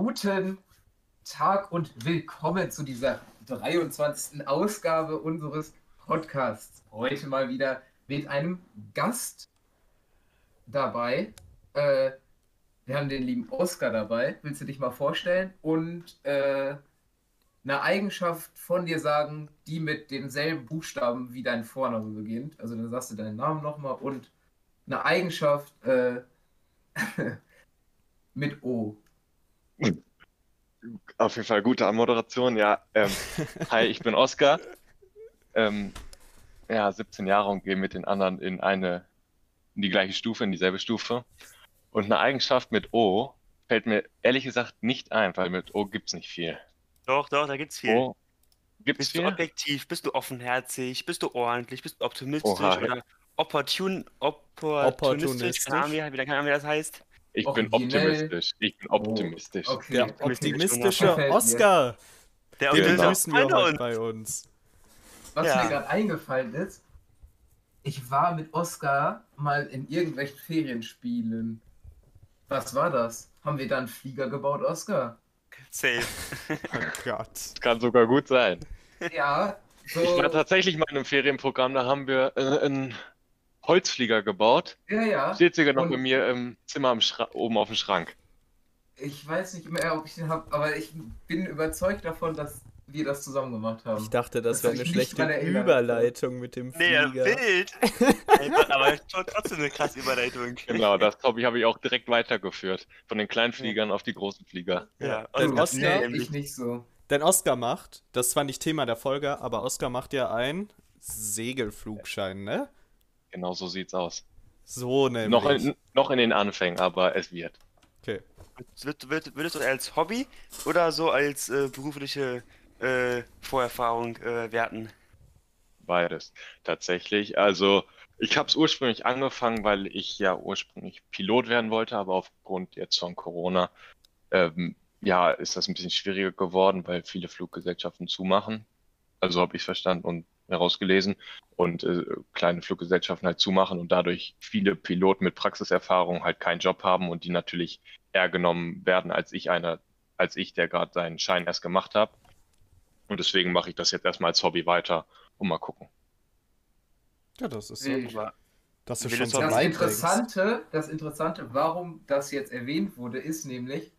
Guten Tag und willkommen zu dieser 23. Ausgabe unseres Podcasts. Heute mal wieder mit einem Gast dabei. Äh, wir haben den lieben Oscar dabei. Willst du dich mal vorstellen? Und äh, eine Eigenschaft von dir sagen, die mit demselben Buchstaben wie dein Vorname beginnt. Also dann sagst du deinen Namen nochmal und eine Eigenschaft äh, mit O. Auf jeden Fall gute Anmoderation, ja. Ähm, hi, ich bin Oskar. Ähm, ja, 17 Jahre und gehe mit den anderen in eine, in die gleiche Stufe, in dieselbe Stufe. Und eine Eigenschaft mit O fällt mir ehrlich gesagt nicht ein, weil mit O gibt es nicht viel. Doch, doch, da gibt's viel. O gibt's bist viel? du objektiv, bist du offenherzig, bist du ordentlich, bist du optimistisch Oha. oder opportun, opportunistisch, Opportunistisch. keine Ahnung, wie, keine Ahnung, wie das heißt. Ich bin optimistisch. Ich bin optimistisch. Okay. Der Optimistisch, optimistische. Oscar, Der den begrüßen wir heute und- bei uns. Was Ja. mir gerade eingefallen ist, ich war mit Oscar mal in irgendwelchen Ferienspielen. Was war das? Haben wir da einen Flieger gebaut, Oscar? Safe. Oh Gott. Kann sogar gut sein. Ja, so. Ich war tatsächlich mal in einem Ferienprogramm, da haben wir äh, einen Holzflieger gebaut. Ja, ja. Steht sogar noch Und- bei mir im Zimmer am Schra oben auf dem Schrank. Ich weiß nicht mehr, ob ich den habe, aber ich bin überzeugt davon, dass wir das zusammen gemacht haben. Ich dachte, das Das wäre eine ich schlechte. Überleitung mit dem Nee, Flieger. wild. Ey, Aber schon trotzdem eine krasse Überleitung. Genau, das Hobby habe ich auch direkt weitergeführt. Von den kleinen Fliegern auf die großen Flieger. Ja, Denn Oscar, Oscar- nee, ich nicht so. Denn Oscar macht, das ist zwar nicht Thema der Folge, aber Oscar macht ja einen Segelflugschein, ne? Genau so sieht's aus. So nämlich. Noch in, noch in den Anfängen, aber es wird. Okay. Würd- würd- Würdest du als Hobby oder so als äh, berufliche äh, Vorerfahrung äh, werten? Beides. Tatsächlich. Also, ich habe es ursprünglich angefangen, weil ich ja ursprünglich Pilot werden wollte, aber aufgrund jetzt von Corona, ähm, ja, ist das ein bisschen schwieriger geworden, weil viele Fluggesellschaften zumachen. Also habe ich verstanden und herausgelesen und äh, kleine Fluggesellschaften halt zumachen und dadurch viele Piloten mit Praxiserfahrung halt keinen Job haben und die natürlich eher genommen werden als ich einer, als ich, der gerade seinen Schein erst gemacht habe. Und deswegen mache ich das jetzt erstmal als Hobby weiter und mal gucken. Ja, das ist Dass du Will schon so Das. Interessante, das Interessante, warum das jetzt erwähnt wurde, ist nämlich,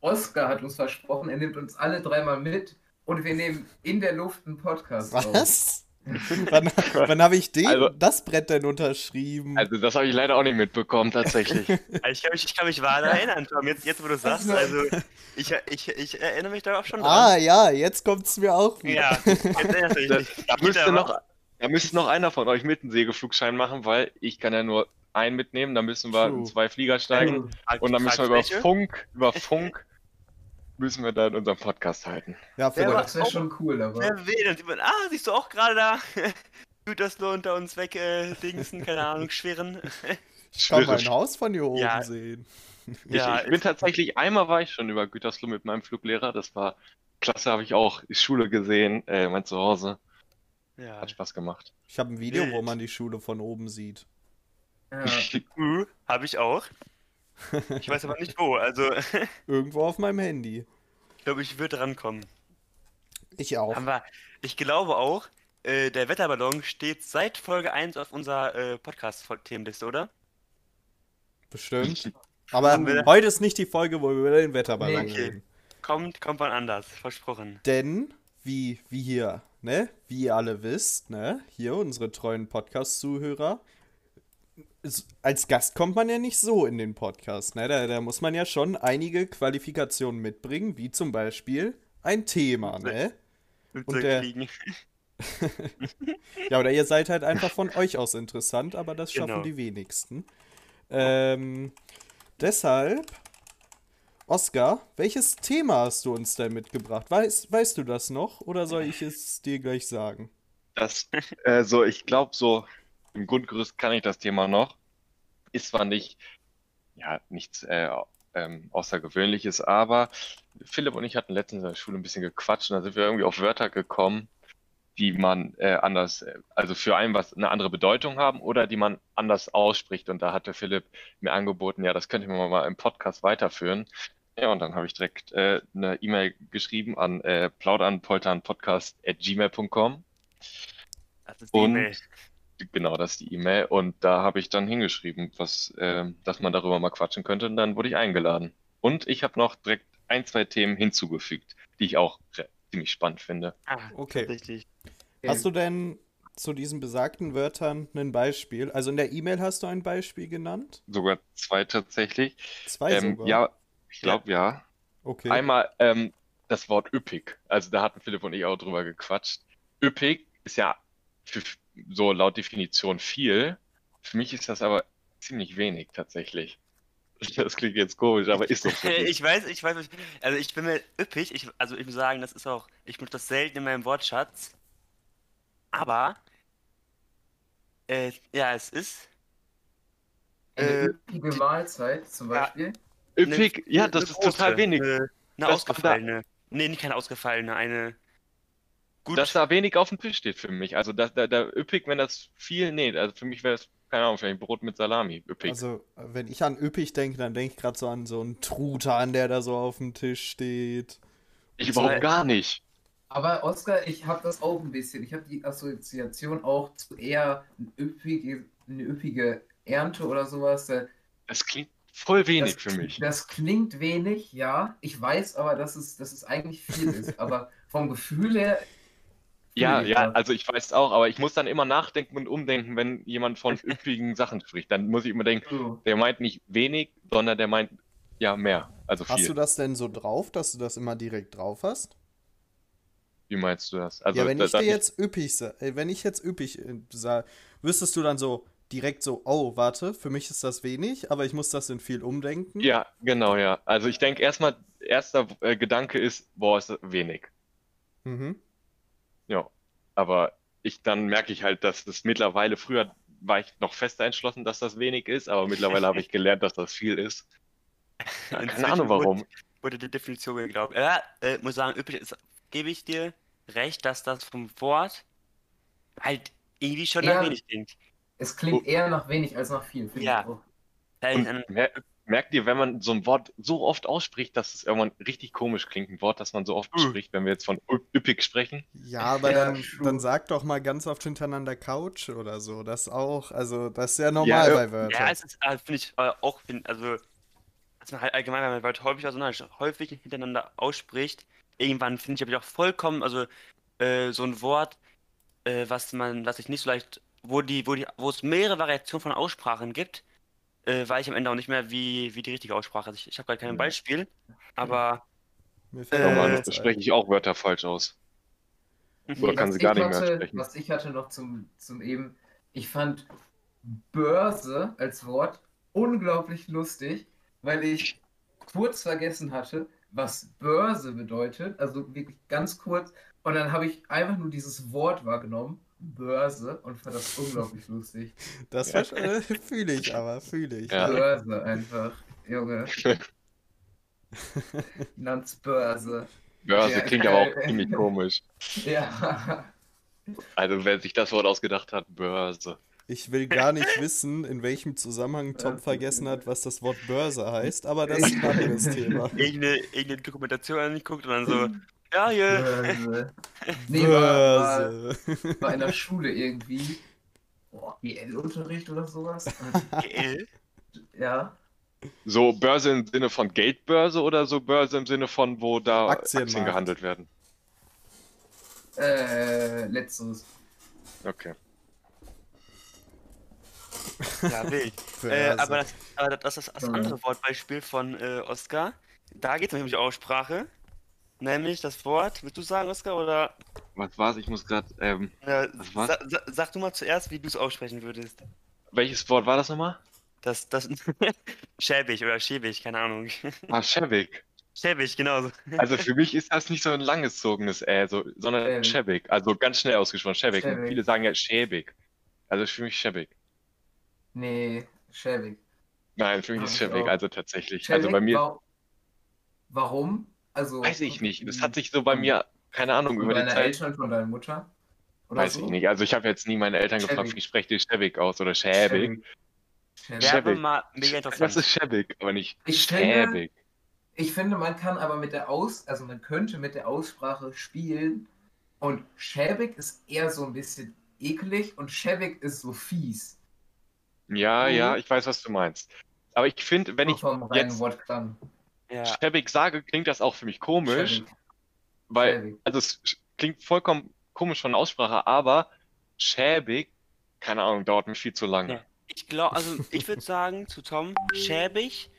Oscar hat uns versprochen, er nimmt uns alle dreimal mit und wir nehmen in der Luft einen Podcast auf. Was? wann wann habe ich den, Also- das Brett denn unterschrieben? Also das habe ich leider auch nicht mitbekommen, tatsächlich. ich kann mich, ich kann mich vage erinnern, Tom. Jetzt, jetzt wo du sagst, Also- also ich, ich, ich erinnere mich darauf schon ah, dran. ja, jetzt kommt's mir auch wieder. Ja, jetzt erinnerst du dich Da, da, müsste noch, da müsste noch einer von euch mit einen Segelflugschein machen, weil ich kann ja nur einen mitnehmen, dann müssen wir True. in zwei Flieger steigen und dann müssen wir über Welche? Funk, über Funk müssen wir dann unseren Podcast halten. Ja, für Das wäre schon cool, aber. Wer will? Jemand, ah, siehst du auch gerade da? Gut, dass du unter uns weg äh, dingsen, keine Ahnung, schwirren. ich kann mein. Haus von hier oben Ja. sehen. Ich, Ja, ich bin tatsächlich, einmal war ich schon über Gütersloh mit meinem Fluglehrer, das war klasse, habe ich auch die Schule gesehen, äh, mein Zuhause, Ja. hat Spaß gemacht. Ich habe ein Video, wo Wild. man die Schule von oben sieht. Ja. Uh, habe ich auch. Ich weiß aber nicht wo. Also, ich Irgendwo auf meinem Handy. glaube, ich würde rankommen. Ich auch. Aber ich glaube auch, äh, der Wetterballon steht seit Folge 1 auf unserer äh, Podcast-Themenliste, oder? Bestimmt. Aber heute ist nicht die Folge, wo wir über den Wetterballon Nee, okay. reden. Kommt, kommt wann anders, versprochen. Denn, wie, wie hier, ne? Wie ihr alle wisst, ne? Hier unsere treuen Podcast-Zuhörer. Als Gast kommt man ja nicht so in den Podcast, ne? Da, da muss man ja schon einige Qualifikationen mitbringen, wie zum Beispiel ein Thema, ne? Flugzeug der-. Ja, oder ihr seid halt einfach von euch aus interessant, aber das schaffen Genau. die wenigsten. Ähm, deshalb, Oskar, welches Thema hast du uns denn mitgebracht? Weißt, weißt du das noch oder soll ich es dir gleich sagen? Das, äh, so, ich glaube, so im Grundgerüst kann ich das Thema noch. Ist zwar nicht, ja, nichts äh, ähm, Außergewöhnliches, aber Philipp und ich hatten letztens in der Schule ein bisschen gequatscht und da sind wir irgendwie auf Wörter gekommen, die man äh, anders, äh, also für einen was eine andere Bedeutung haben oder die man anders ausspricht. Und da hatte Philipp mir angeboten, ja, das könnte man mal im Podcast weiterführen. Ja, und dann habe ich direkt äh, eine E-Mail geschrieben an äh, plaudernpolternpodcast.gmail.com. Das ist die Und- E-Mail. Genau, das ist die E-Mail. Und da habe ich dann hingeschrieben, was, äh, dass man darüber mal quatschen könnte. Und dann wurde ich eingeladen. Und ich habe noch direkt ein, zwei Themen hinzugefügt, die ich auch ziemlich spannend finde. Ah, Okay. Richtig. Hast du denn zu diesen besagten Wörtern ein Beispiel? Also in der E-Mail hast du ein Beispiel genannt? Sogar zwei tatsächlich. Zwei Ähm, sogar? ja, ich glaube ja. Okay. Einmal ähm, das Wort üppig. Also da hatten Philipp und ich auch drüber gequatscht. Üppig ist ja für, so laut Definition viel. Für mich ist das aber ziemlich wenig tatsächlich. Das klingt jetzt komisch, aber ist doch so. Ich weiß, ich weiß, also ich bin mir üppig, ich, also ich muss sagen, das ist auch, ich benutze das selten in meinem Wortschatz, aber, äh, ja, es ist, Eine Äh, üppige Mahlzeit zum ja. Beispiel. Üppig, ja, eine das ist große, total wenig. Eine, eine ausgefallene, nee, nicht keine ausgefallene, eine, gut, Dass da wenig auf dem Tisch steht für mich. Also da, da, da üppig, wenn das viel, nee, also für mich wäre es, keine Ahnung, vielleicht Brot mit Salami, üppig. Also, wenn ich an üppig denke, dann denke ich gerade so an so einen Truthahn, der da so auf dem Tisch steht. ich überhaupt gar nicht. Aber Oskar, ich habe das auch ein bisschen. Ich habe die Assoziation auch zu eher eine üppige, eine üppige Ernte oder sowas. Äh, Das klingt voll wenig das, für mich. Das klingt wenig, ja. Ich weiß aber, dass es, dass es eigentlich viel ist. Aber vom Gefühl her. Ja, ja, also ich weiß auch, aber ich muss dann immer nachdenken und umdenken, wenn jemand von üppigen Sachen spricht. Dann muss ich immer denken, der meint nicht wenig, sondern der meint ja mehr, also Hast du viel. das denn so drauf, dass du das immer direkt drauf hast? Wie meinst du das? Also ja, wenn ich dir jetzt üppig äh, wenn ich jetzt üppig äh, sage, wüsstest du dann so direkt so, oh, warte, für mich ist das wenig, aber ich muss das in viel umdenken? Ja, genau, ja. Also ich denke erstmal, erster äh, Gedanke ist, boah, ist wenig. Mhm. Ja, aber ich dann merke ich halt, dass das mittlerweile, früher war ich noch fest entschlossen, dass das wenig ist, aber mittlerweile habe ich gelernt, dass das viel ist. Ja, keine Ahnung warum. wurde die Definition geglaubt. Ja, äh, muss sagen, ist, gebe ich dir recht, dass das vom Wort halt irgendwie schon nach Ja. wenig klingt. Es klingt eher nach wenig als nach viel. finde Ja. ich auch. Und merkt ihr, wenn man so ein Wort so oft ausspricht, dass es irgendwann richtig komisch klingt, ein Wort, das man so oft Mhm. spricht, wenn wir jetzt von üppig sprechen? Ja, aber Ja, dann, dann sag doch mal ganz oft hintereinander Couch oder so. Das auch, also das ist ja normal Ja, bei Ja, Wörtern. es ist, äh, finde ich äh, auch, find, also, dass man halt allgemein, wenn man Wörter häufig auseinander, häufig hintereinander ausspricht, irgendwann finde ich aber auch vollkommen, also, äh, so ein Wort, äh, was man, was ich nicht so leicht, wo die, wo die, wo es mehrere Variationen von Aussprachen gibt, äh, weiß ich am Ende auch nicht mehr, wie, wie die richtige Aussprache ist. Ich, ich habe gerade kein Ja. Beispiel, aber, Mir fällt Äh, nichts ein. spreche ich auch Wörter falsch aus. Oder kann was sie gar ich nicht mehr hatte, sprechen. Was ich hatte noch zum, zum eben, ich fand Börse als Wort unglaublich lustig, weil ich kurz vergessen hatte, was Börse bedeutet, also wirklich ganz kurz. Und dann habe ich einfach nur dieses Wort wahrgenommen, Börse, und fand das unglaublich lustig. Das Ja. äh, fühle ich aber, fühle ich. Ja. Börse einfach, Junge. Finanzbörse. Börse Ja, klingt aber auch ziemlich komisch. Ja. Also wer sich das Wort ausgedacht hat, Börse. Ich will gar nicht wissen, in welchem Zusammenhang Tom vergessen hat, was das Wort Börse heißt, aber das ist ein anderes Thema. irgendeine, irgendeine Dokumentation angeguckt und dann so, ja, hier, Börse. Nee, war, war, in der Schule irgendwie. Boah, GL-Unterricht oder sowas. GL. ja. So Börse im Sinne von Geldbörse oder so Börse im Sinne von, wo da Aktienmarkt. Aktien gehandelt werden? Äh, letzteres. Okay. Ja, wild. Äh, aber, das, aber das ist das andere Wortbeispiel von äh, Oskar. Da geht es nämlich um die Aussprache. Nämlich das Wort, willst du sagen, Oskar, oder Was war's? Ich muss gerade. Ähm, äh, Was war's? sa sa sag du mal zuerst, wie du es aussprechen würdest. welches Wort war das nochmal? Das, das, schäbig oder schäbig, keine Ahnung. Ah, schäbig. schäbig, genau so. Also für mich ist das nicht so ein langgezogenes Ä, so, sondern Schäbig. schäbig. Also ganz schnell ausgesprochen, schäbig. Schäbig. viele sagen ja schäbig. Also für mich schäbig. Nee, schäbig. Nein, für mich ist schäbig, also tatsächlich. Schäbig? Also bei mir, wa- Warum? Also. weiß ich nicht. Das hat sich so bei mir, keine Ahnung, über die Zeit. Eltern, von deiner Mutter? Oder Weiß so? ich nicht. Also ich habe jetzt nie meine Eltern gefragt, Schäbig. wie sprecht ihr schäbig aus oder schäbig. Schäbig. Schäbig. mal mega Das ist schäbig, aber nicht Ich schäbig. Ich finde, man kann aber mit der Aus, also man könnte mit der Aussprache spielen und schäbig ist eher so ein bisschen eklig und schäbig ist so fies. Ja, Mhm. ja, ich weiß, was du meinst. Aber ich finde, wenn ich reinen jetzt Wortklang. Ja. schäbig sage, klingt das auch für mich komisch, Schäbig. weil, Schäbig. also es klingt vollkommen komisch von der Aussprache, aber schäbig, keine Ahnung, dauert mir viel zu lange. Ja. Ich glaube, also ich würde sagen zu Tom, schäbig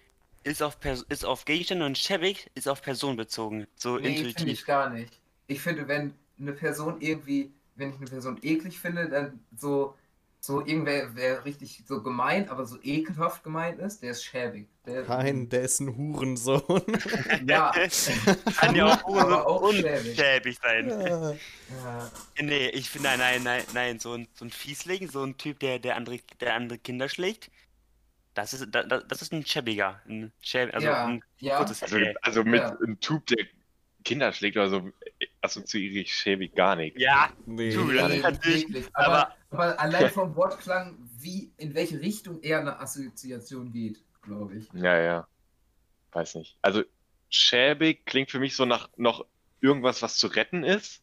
ist auf, Pers ist auf Gegenstände und schäbig ist auf Person bezogen. So Nee, finde intuitiv. ich gar nicht. Ich finde, wenn eine Person irgendwie, wenn ich eine Person eklig finde, dann so, so irgendwer, wer richtig so gemein, aber so ekelhaft gemeint ist, der ist schäbig. Der, Nein, der ist ein Hurensohn. Ja. Kann ja auch, Aber auch unschäbig schäbig. sein. Ja. Ja. Nee, ich finde, nein, nein, nein, nein, so ein, so ein Fiesling, so ein Typ, der, der, andere, der andere Kinder schlägt, das ist, da, da- das ist ein schäbiger. Ein schäb, also Ja, ein ja. Also, also mit Ja. einem Typ, der Kinder schlägt oder so, assoziiere ich schäbig gar nicht. Ja, Nee. Du, Nee, das nicht ist natürlich- aber- Aber, allein vom Wortklang, wie, in welche Richtung eher eine Assoziation geht, glaube ich. Ja, ja. Weiß nicht. Also schäbig klingt für mich so nach noch irgendwas, was zu retten ist.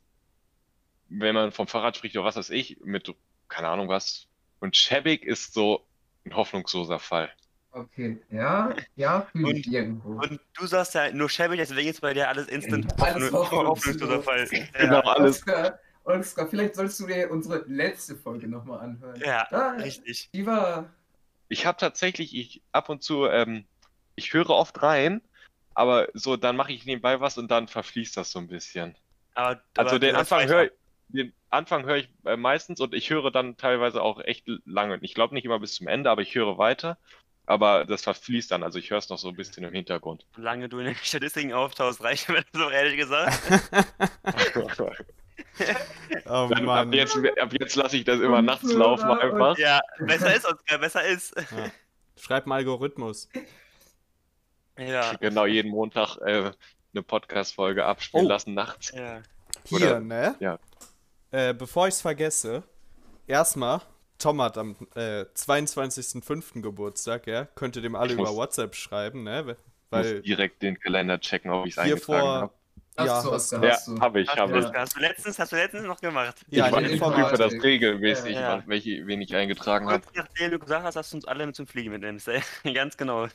Wenn man vom Fahrrad spricht oder was weiß ich, mit keine Ahnung was. Und schäbig ist so ein hoffnungsloser Fall. Okay, ja, ja, fühle ich Und- irgendwo. und du sagst ja nur schäbig, deswegen ist bei dir alles instant Alles hoffnung- hoffnungslos. hoffnungsloser Fall. Genau, Ja, alles. Oskar, Oskar, vielleicht solltest du dir unsere letzte Folge nochmal anhören. ja, Ah, richtig. Die war. Ich habe tatsächlich, ich ab und zu, ähm, ich höre oft rein, aber so dann mache ich nebenbei was und dann verfließt das so ein bisschen. Aber, Also aber den Anfang ich, den Anfang höre ich äh, meistens und ich höre dann teilweise auch echt lange. Ich glaube nicht immer bis zum Ende, aber ich höre weiter. Aber das verfließt dann, also ich höre es noch so ein bisschen im Hintergrund. Solange du in den Statistiken auftauchst, reicht mir das so ehrlich gesagt. Oh Dann ab Mann. jetzt, ab jetzt lasse ich das immer nachts laufen einfach. Ja, besser ist, Oskar, besser ist. Schreib einen Algorithmus. Ja, Genau, jeden Montag äh, eine Podcast-Folge abspielen Oh. lassen nachts. ja. Hier, Oder- ne? ja. Äh, bevor ich es vergesse, erstmal, Tom hat am äh, 22.05. Geburtstag, ja? Könnt ihr dem alle Ich über muss- WhatsApp schreiben, ne? Ich muss Weil direkt den Kalender checken, ob ich es eingetragen vor. Ja, Hast du, hast, Ja, habe ich, Hast, habe du, ich. hast du letztens, hast du letztens noch gemacht? Ja, ich den ich prüfe das regelmäßig, Ja. wann- welche, wen ich eingetragen habe. Nachdem du gesagt hast, dass du uns alle mit zum Fliegen mitnimmst. ey. Ganz genau.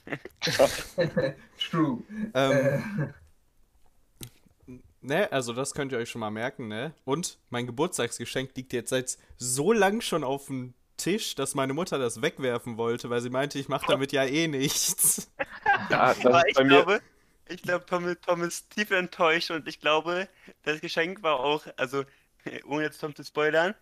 True. Ähm, Äh, ne, also das könnt ihr euch schon mal merken, ne? Und mein Geburtstagsgeschenk liegt jetzt seit so lang schon auf dem Tisch, dass meine Mutter das wegwerfen wollte, weil sie meinte, ich mache damit ja eh nichts. Ja, das Aber ist ich bei mir. glaube, ich glaube, Tom, Tom ist tief enttäuscht und ich glaube, das Geschenk war auch, also ohne jetzt Tom zu spoilern,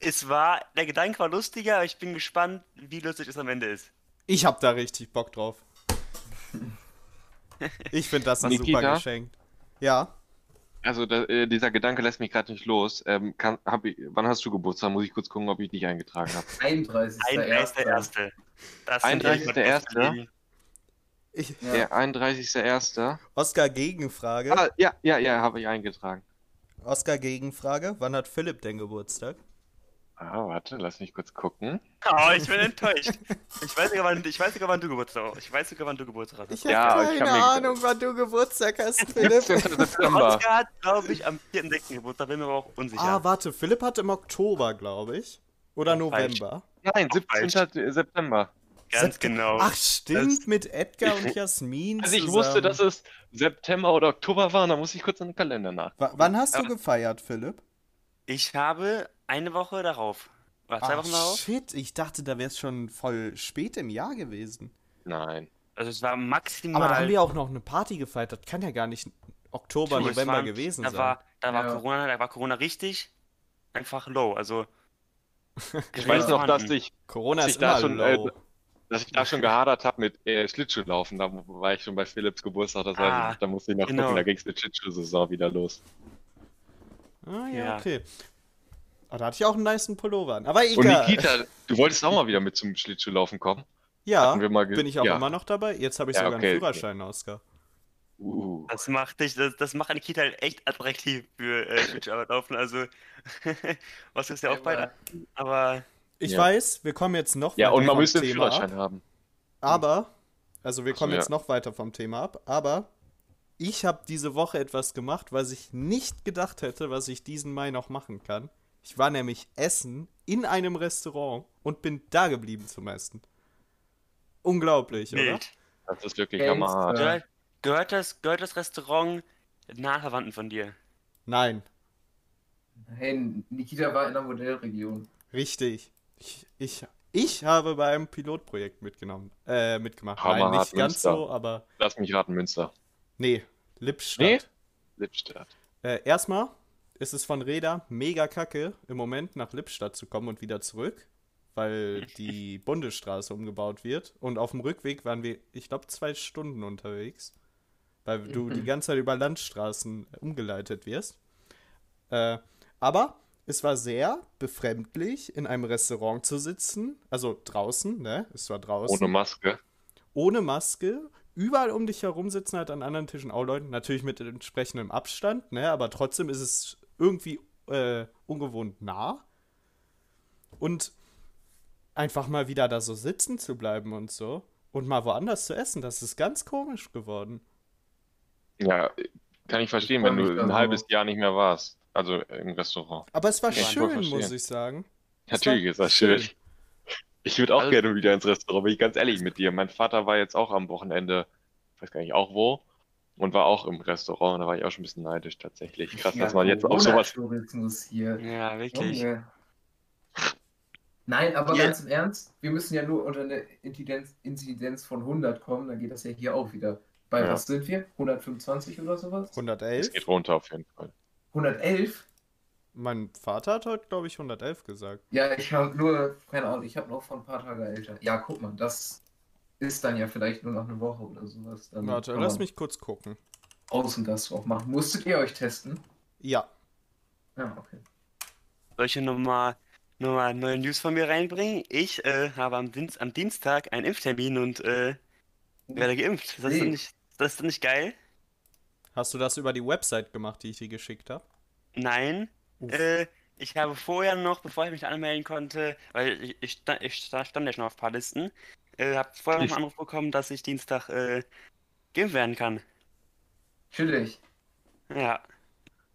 es war, der Gedanke war lustiger, aber ich bin gespannt, wie lustig es am Ende ist. Ich hab da richtig Bock drauf. Ich finde das ein super Nikita? Geschenk. Ja, Also da, äh, dieser Gedanke lässt mich gerade nicht los. Ähm, kann, hab ich, wann hast du Geburtstag? Muss ich kurz gucken, ob ich dich eingetragen habe. 31. Ein er ist der Erste. Das sind die 31.1.. Podcast-Kollegen. Ich, Ja. Der 31.01. Oscar Gegenfrage. Ah, ja, ja, ja, habe ich eingetragen. Oscar Gegenfrage. Wann hat Philipp denn Geburtstag? Ah, warte, lass mich kurz gucken. Oh, ich bin enttäuscht. Ich weiß sogar, wann, ich weiß sogar, wann du Geburtstag hast. Ich weiß sogar, wann du Geburtstag hast. Ich habe Ja, ich keine Ahnung, wann du Geburtstag hast, Philipp. 17. September. Oscar hat, glaube ich, am 4.6. Geburtstag, bin mir aber auch unsicher. ah, warte, Philipp hat im Oktober, glaube ich. Oder Falsch. November. Nein, Auch 17. September. Ganz genau. Ach, stimmt, Das- mit Edgar und Jasmin. Also ich zusammen. wusste, dass es September oder Oktober war, und da muss ich kurz in den Kalender nach. W wann hast du gefeiert, Philipp? Ich habe eine Woche darauf. Oder zwei Ach, Wochen darauf. shit, ich dachte, da wäre es schon voll spät im Jahr gewesen. Nein. Also es war maximal. Aber da haben wir auch noch eine Party gefeiert. Das kann ja gar nicht Oktober, Du, November war- gewesen da sein. War, da war Ja. Corona, da war Corona richtig einfach low. Also. Ich weiß noch, dass ich, Corona dass ist ich da schon, low. äh, dass ich da schon gehadert habe mit äh, Schlittschuhlaufen. Da war ich schon bei Philips Geburtstag, das heißt, Ah, da musste ich noch genau. gucken, da ging es mit Schlittschuh-Saison wieder los. ah, ja, ja. okay. Aber da hatte ich auch einen niceen Pullover an. Aber Und egal. Nikita, du wolltest auch mal wieder mit zum Schlittschuhlaufen kommen? ja, bin ich auch ja. immer noch dabei. Jetzt habe ich Ja, sogar okay, einen okay. Führerschein, Oscar. Uh. Das macht dich, das, das macht Nikita halt echt attraktiv für äh, Twitch-Arbeit laufen. Also, was ist ja auch beide. Aber Ich Ja. weiß, wir kommen jetzt noch Ja, weiter und man vom müsste Thema Führerschein ab, haben. Aber also wir kommen ja. jetzt noch weiter vom Thema ab, aber ich habe diese Woche etwas gemacht, was ich nicht gedacht hätte, was ich diesen Mai noch machen kann. Ich war nämlich essen in einem Restaurant und bin da geblieben zum Essen. Unglaublich, oder? Wild. Das ist wirklich hammerhart. Ja. Gehört, gehört, das, gehört das Restaurant nahen Verwandten von dir? Nein, Hey, Nikita war in der Modellregion. richtig. Ich, ich, ich habe bei einem Pilotprojekt mitgenommen, äh, mitgemacht. Nein, Hammerhart nicht ganz Münster. so, aber Lass mich raten, Münster. nee, Lippstadt. Nee? Lippstadt. Äh, erstmal ist es von Reda mega kacke, im Moment nach Lippstadt zu kommen und wieder zurück, weil die Bundesstraße umgebaut wird. Und auf dem Rückweg waren wir, ich glaube, zwei Stunden unterwegs, weil du die ganze Zeit über Landstraßen umgeleitet wirst. Äh, aber es war sehr befremdlich, in einem Restaurant zu sitzen, also draußen, ne? Es war draußen Ohne Maske. ohne Maske. Überall um dich herum sitzen halt an anderen Tischen auch Leute, natürlich mit entsprechendem Abstand, ne? Aber trotzdem ist es irgendwie äh, ungewohnt nah. Und einfach mal wieder da so sitzen zu bleiben und so. Und mal woanders zu essen, das ist ganz komisch geworden. Ja, kann ich verstehen, Ich wenn du ein halbes Jahr nicht mehr warst. Also im Restaurant. Aber es war Ja, ich schön, muss ich sagen. Es Natürlich war ist das schön. Ich würde auch Also- gerne wieder ins Restaurant, bin ich ganz ehrlich mit dir. Mein Vater war jetzt auch am Wochenende, ich weiß gar nicht auch wo, und war auch im Restaurant. Da war ich auch schon ein bisschen neidisch tatsächlich. Krass, dass man jetzt auch sowas. Hier. Ja, wirklich. Junge. Nein, aber Ja. ganz im Ernst, wir müssen ja nur unter eine Inzidenz, Inzidenz von 100 kommen, dann geht das ja hier auch wieder. Bei Ja. was sind wir? 125 oder sowas? Es 111. geht runter auf jeden Fall. 111? Mein Vater hat heute, glaube ich, 111 gesagt. Ja, ich habe nur, keine Ahnung, ich habe noch von ein paar Tage älter. Ja, guck mal, das ist dann ja vielleicht nur noch eine Woche oder sowas. Dann Warte, lass mich kurz gucken. Außengast drauf machen. Musstet ihr euch testen? Ja, Ja, okay. Soll ich hier nochmal noch mal neue News von mir reinbringen? Ich äh, habe am, Dienst, am Dienstag einen Impftermin und äh, werde geimpft. Ist das, Nee. denn nicht, ist das nicht geil? Hast du das über die Website gemacht, die ich dir geschickt habe? Nein. Äh, ich habe vorher noch, bevor ich mich anmelden konnte, weil ich, ich, stand, ich sta- stand ja schon auf ein paar Listen, äh, habe vorher noch einen Anruf bekommen, dass ich Dienstag äh, geimpft werden kann. Chillig. Ja.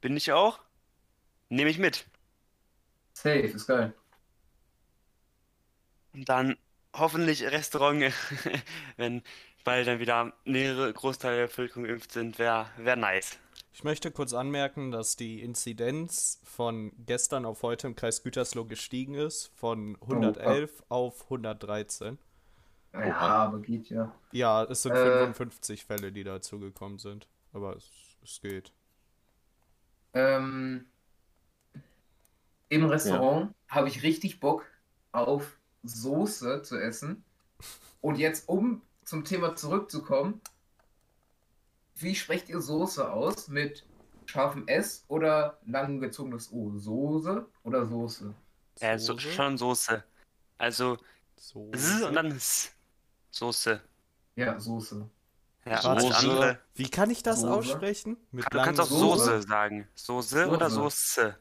Bin ich auch? Nehme ich mit. Safe, ist geil. Und dann hoffentlich Restaurant, wenn bald dann wieder mehrere Großteile der Bevölkerung geimpft sind, wäre wär nice. Ich möchte kurz anmerken, dass die Inzidenz von gestern auf heute im Kreis Gütersloh gestiegen ist, von 111 auf 113. Ja, aber geht ja. Ja, es sind Äh. 55 Fälle, die dazugekommen sind. Aber es, es geht. Ähm, Im Restaurant habe ich richtig Bock auf Soße zu essen. Und jetzt, um zum Thema zurückzukommen, wie sprecht ihr Soße aus? Mit scharfem S oder lang gezogenes O? Soße oder Soße? Äh, so, Soße? schon Soße. Also Soße. S und dann S. Soße. Ja, Soße. Ja, Soße. andere. Wie kann ich das Soße? aussprechen? Mit Du kannst auch Soße. Soße sagen. Soße oder Soße.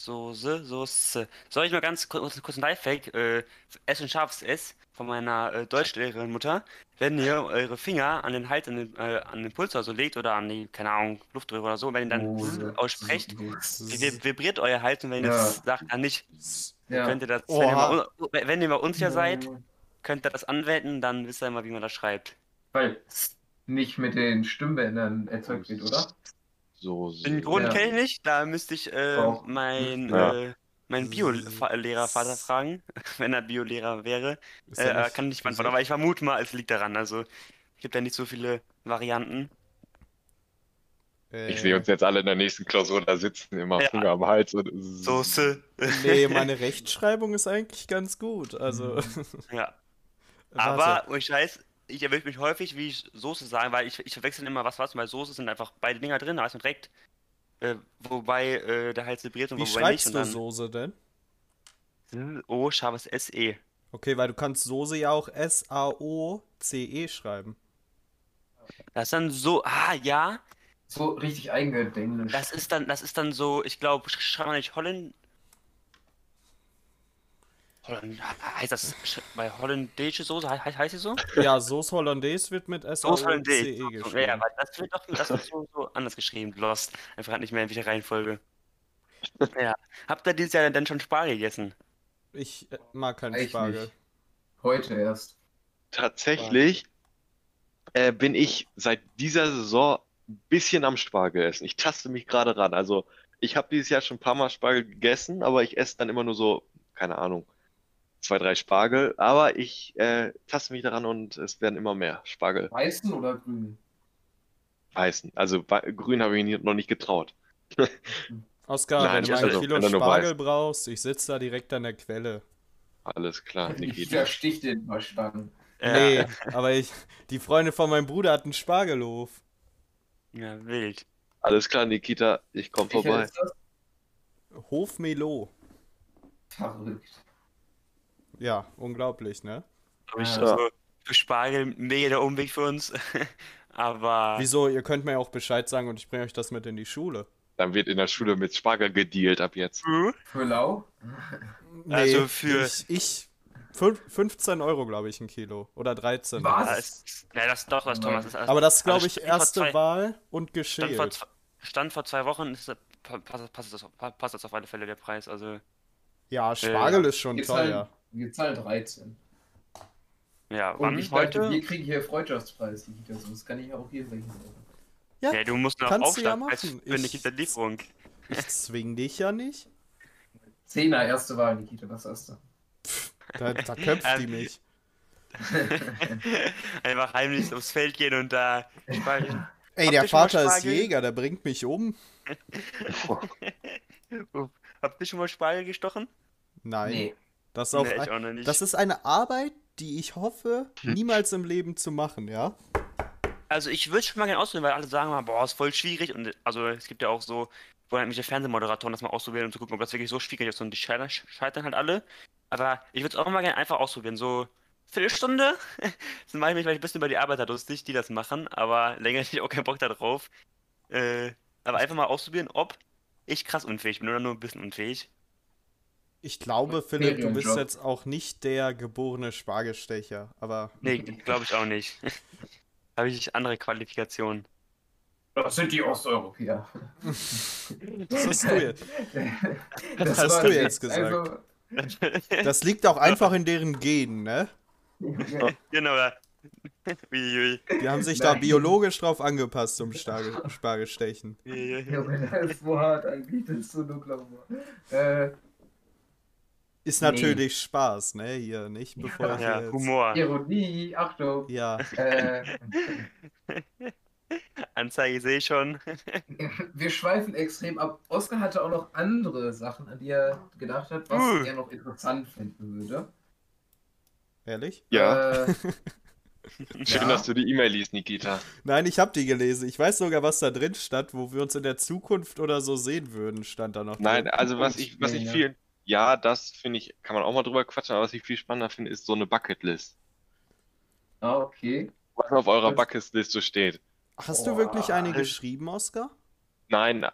Soße? Soße. Soll ich mal ganz kurz, kurz ein Lifehack? Äh, S und scharfes S von meiner äh, Deutschlehrerin Mutter. Wenn ihr eure Finger an den Hals, an den, äh, an den Puls also legt oder an die, keine Ahnung, Luftröhre oder so, wenn ihr dann Soße. aussprecht, vibriert euer Hals und wenn ihr Ja. das sagt, dann nicht. Ja. Könnt ihr das, wenn ihr, mal, wenn ihr mal unsicher seid, könnt ihr das anwenden, dann wisst ihr immer, wie man das schreibt. Weil es nicht mit den Stimmbändern erzeugt wird, oder? So, Den Grund Ja. kenne ich nicht, da müsste ich äh, Doch. mein, Ja. äh, meinen Bio-Lehrer-Vater fragen, wenn er Biolehrer wäre. Äh, er nicht kann nicht beantworten, aber ich vermute mal, es liegt daran. Also, es gibt ja nicht so viele Varianten. Äh, Ich sehe uns jetzt alle in der nächsten Klausur da sitzen, immer Ja. Finger am Hals und Soße. Nee, meine Rechtschreibung ist eigentlich ganz gut. Also. Ja. Warte. Aber, ohne Scheiß, ich erwische mich häufig, wie ich Soße sagen, weil ich, ich verwechsel immer was was, weil Soße sind einfach beide Dinger drin, da weiß man direkt, äh, wobei äh, der halt vibriert und Wie wobei nicht. schreibst Und du dann Soße denn? O, scharfes S-E. Okay, weil du kannst Soße ja auch S-A-O-C-E E schreiben. Das ist dann so, ah ja, So richtig eingedenglischt. das ist dann, das ist dann so, ich glaube, schreibt man nicht Holland, Holland, heißt das bei holländische Soße, he- he- heißt sie so? Ja, Sauce Hollandaise wird mit Soße Hollandaise. Geschrieben. ja, aber das wird doch das wird so, so anders geschrieben. Lost. Einfach nicht mehr in welcher Reihenfolge. Ja. Habt ihr dieses Jahr denn schon Spargel gegessen? Ich äh, mag keinen Ich Spargel. nicht. Heute erst. Tatsächlich äh, bin ich seit dieser Saison ein bisschen am Spargel essen. Ich taste mich gerade ran. Also ich habe dieses Jahr schon ein paar Mal Spargel gegessen, aber ich esse dann immer nur so, keine Ahnung, zwei, drei Spargel. Aber ich äh, taste mich daran und es werden immer mehr Spargel Weißen oder grün? weißen. Also grün habe ich nie, noch nicht getraut. Oskar, Nein, wenn du ich ein also, Kilo Spargel weiß. brauchst, ich sitze da direkt an der Quelle. Alles klar, Ich Nikita. verstich den Verstand. Nee, aber ich, die Freundin von meinem Bruder hat einen Spargelhof. Ja, wild. Alles klar, Nikita, ich komme vorbei. ist das? Hof Melo. Verrückt. Ja, unglaublich, ne? Ich, Ja. also, für Spargel mega der Umweg für uns. Aber Wieso? Ihr könnt mir auch Bescheid sagen und ich bringe euch das mit in die Schule. Dann wird in der Schule mit Spargel gedealt ab jetzt. Hm? Für lau? Also für- Ich, ich fün- 15 Euro, glaube ich, ein Kilo. Oder 13. Was? Ja, ist, ja, das doch was, Thomas. Das, Aber das ist, glaube Also ich, stand erste zwei- Wahl und stand, geschält. zwei- stand vor zwei Wochen, ist, passt, passt, das, pa- passt das auf alle Fälle der Preis. Also, Ja, Spargel Ja. ist schon teuer. zahlen, wir zahlen 13. ja, Und wann? ich dachte, Heute? wir kriegen hier Freundschaftspreis. die Kita. So, Das kann ich auch hier rechnen. Ja, Ja, du musst noch kannst du ja machen. für eine Ich- Kita-Lieferung. ich zwing dich ja nicht. Zehner, erste Wahl, Nikita, was hast du? Da, da köpft die Ähm, mich. Einfach heimlich aufs Feld gehen und da speichern. Ey, habt der Vater ist? Jäger, der bringt mich um. Habt ihr schon mal Spargel gestochen? Nein. Nee. Das Nee, ich ein, auch noch nicht. das ist eine Arbeit, die ich hoffe, niemals im Leben zu machen, ja? Also ich würde schon mal gerne ausprobieren, weil alle sagen mal, boah, ist voll schwierig. Und also es gibt ja auch so, wo halt irgendwelche Fernsehmoderatoren das mal ausprobieren, um zu gucken, ob das wirklich so schwierig ist. Und die scheitern, scheitern halt alle. Aber ich würde es auch mal gerne einfach ausprobieren. So Viertelstunde. Das mache ich mich vielleicht ein bisschen über die Arbeiter lustig, die das machen, aber länger hätte ich auch keinen Bock darauf. Äh, aber einfach mal ausprobieren, ob ich krass unfähig bin oder nur ein bisschen unfähig. Ich glaube, Philipp, du bist jetzt auch nicht der geborene Spargelstecher, aber Nee, glaube ich auch nicht. Habe ich andere Qualifikationen. Das sind die Osteuropäer. das hast du jetzt. Das hast war du jetzt gesagt. Das liegt auch einfach in deren Genen, ne? Also, genau, ja. Die haben sich da Nein. biologisch drauf angepasst zum Spargel, Spargelstechen. Junge, das ist so hart eigentlich, das ist so nur Glamour. Äh, Ist Nee. natürlich Spaß, ne? Hier, nicht bevor ich Ja, jetzt... Humor. Ironie, Achtung. Ja, Äh, Anzeige sehe ich schon. wir schweifen extrem ab. Oskar hatte auch noch andere Sachen, an die er gedacht hat, was Uh. er noch interessant finden würde. ehrlich? Ja, Äh, schön, ja. dass du die E-Mail liest, Nikita. Nein, ich habe die gelesen. Ich weiß sogar, was da drin stand, wo wir uns in der Zukunft oder so sehen würden, stand da noch drin. Nein, also was ich, was ich Ja. Ja, das finde ich, kann man auch mal drüber quatschen, aber was ich viel spannender finde, ist so eine Bucketlist. ah, okay. Was auf eurer Das- Bucketlist so steht. Hast du Boah. wirklich eine geschrieben, Oskar? Nein,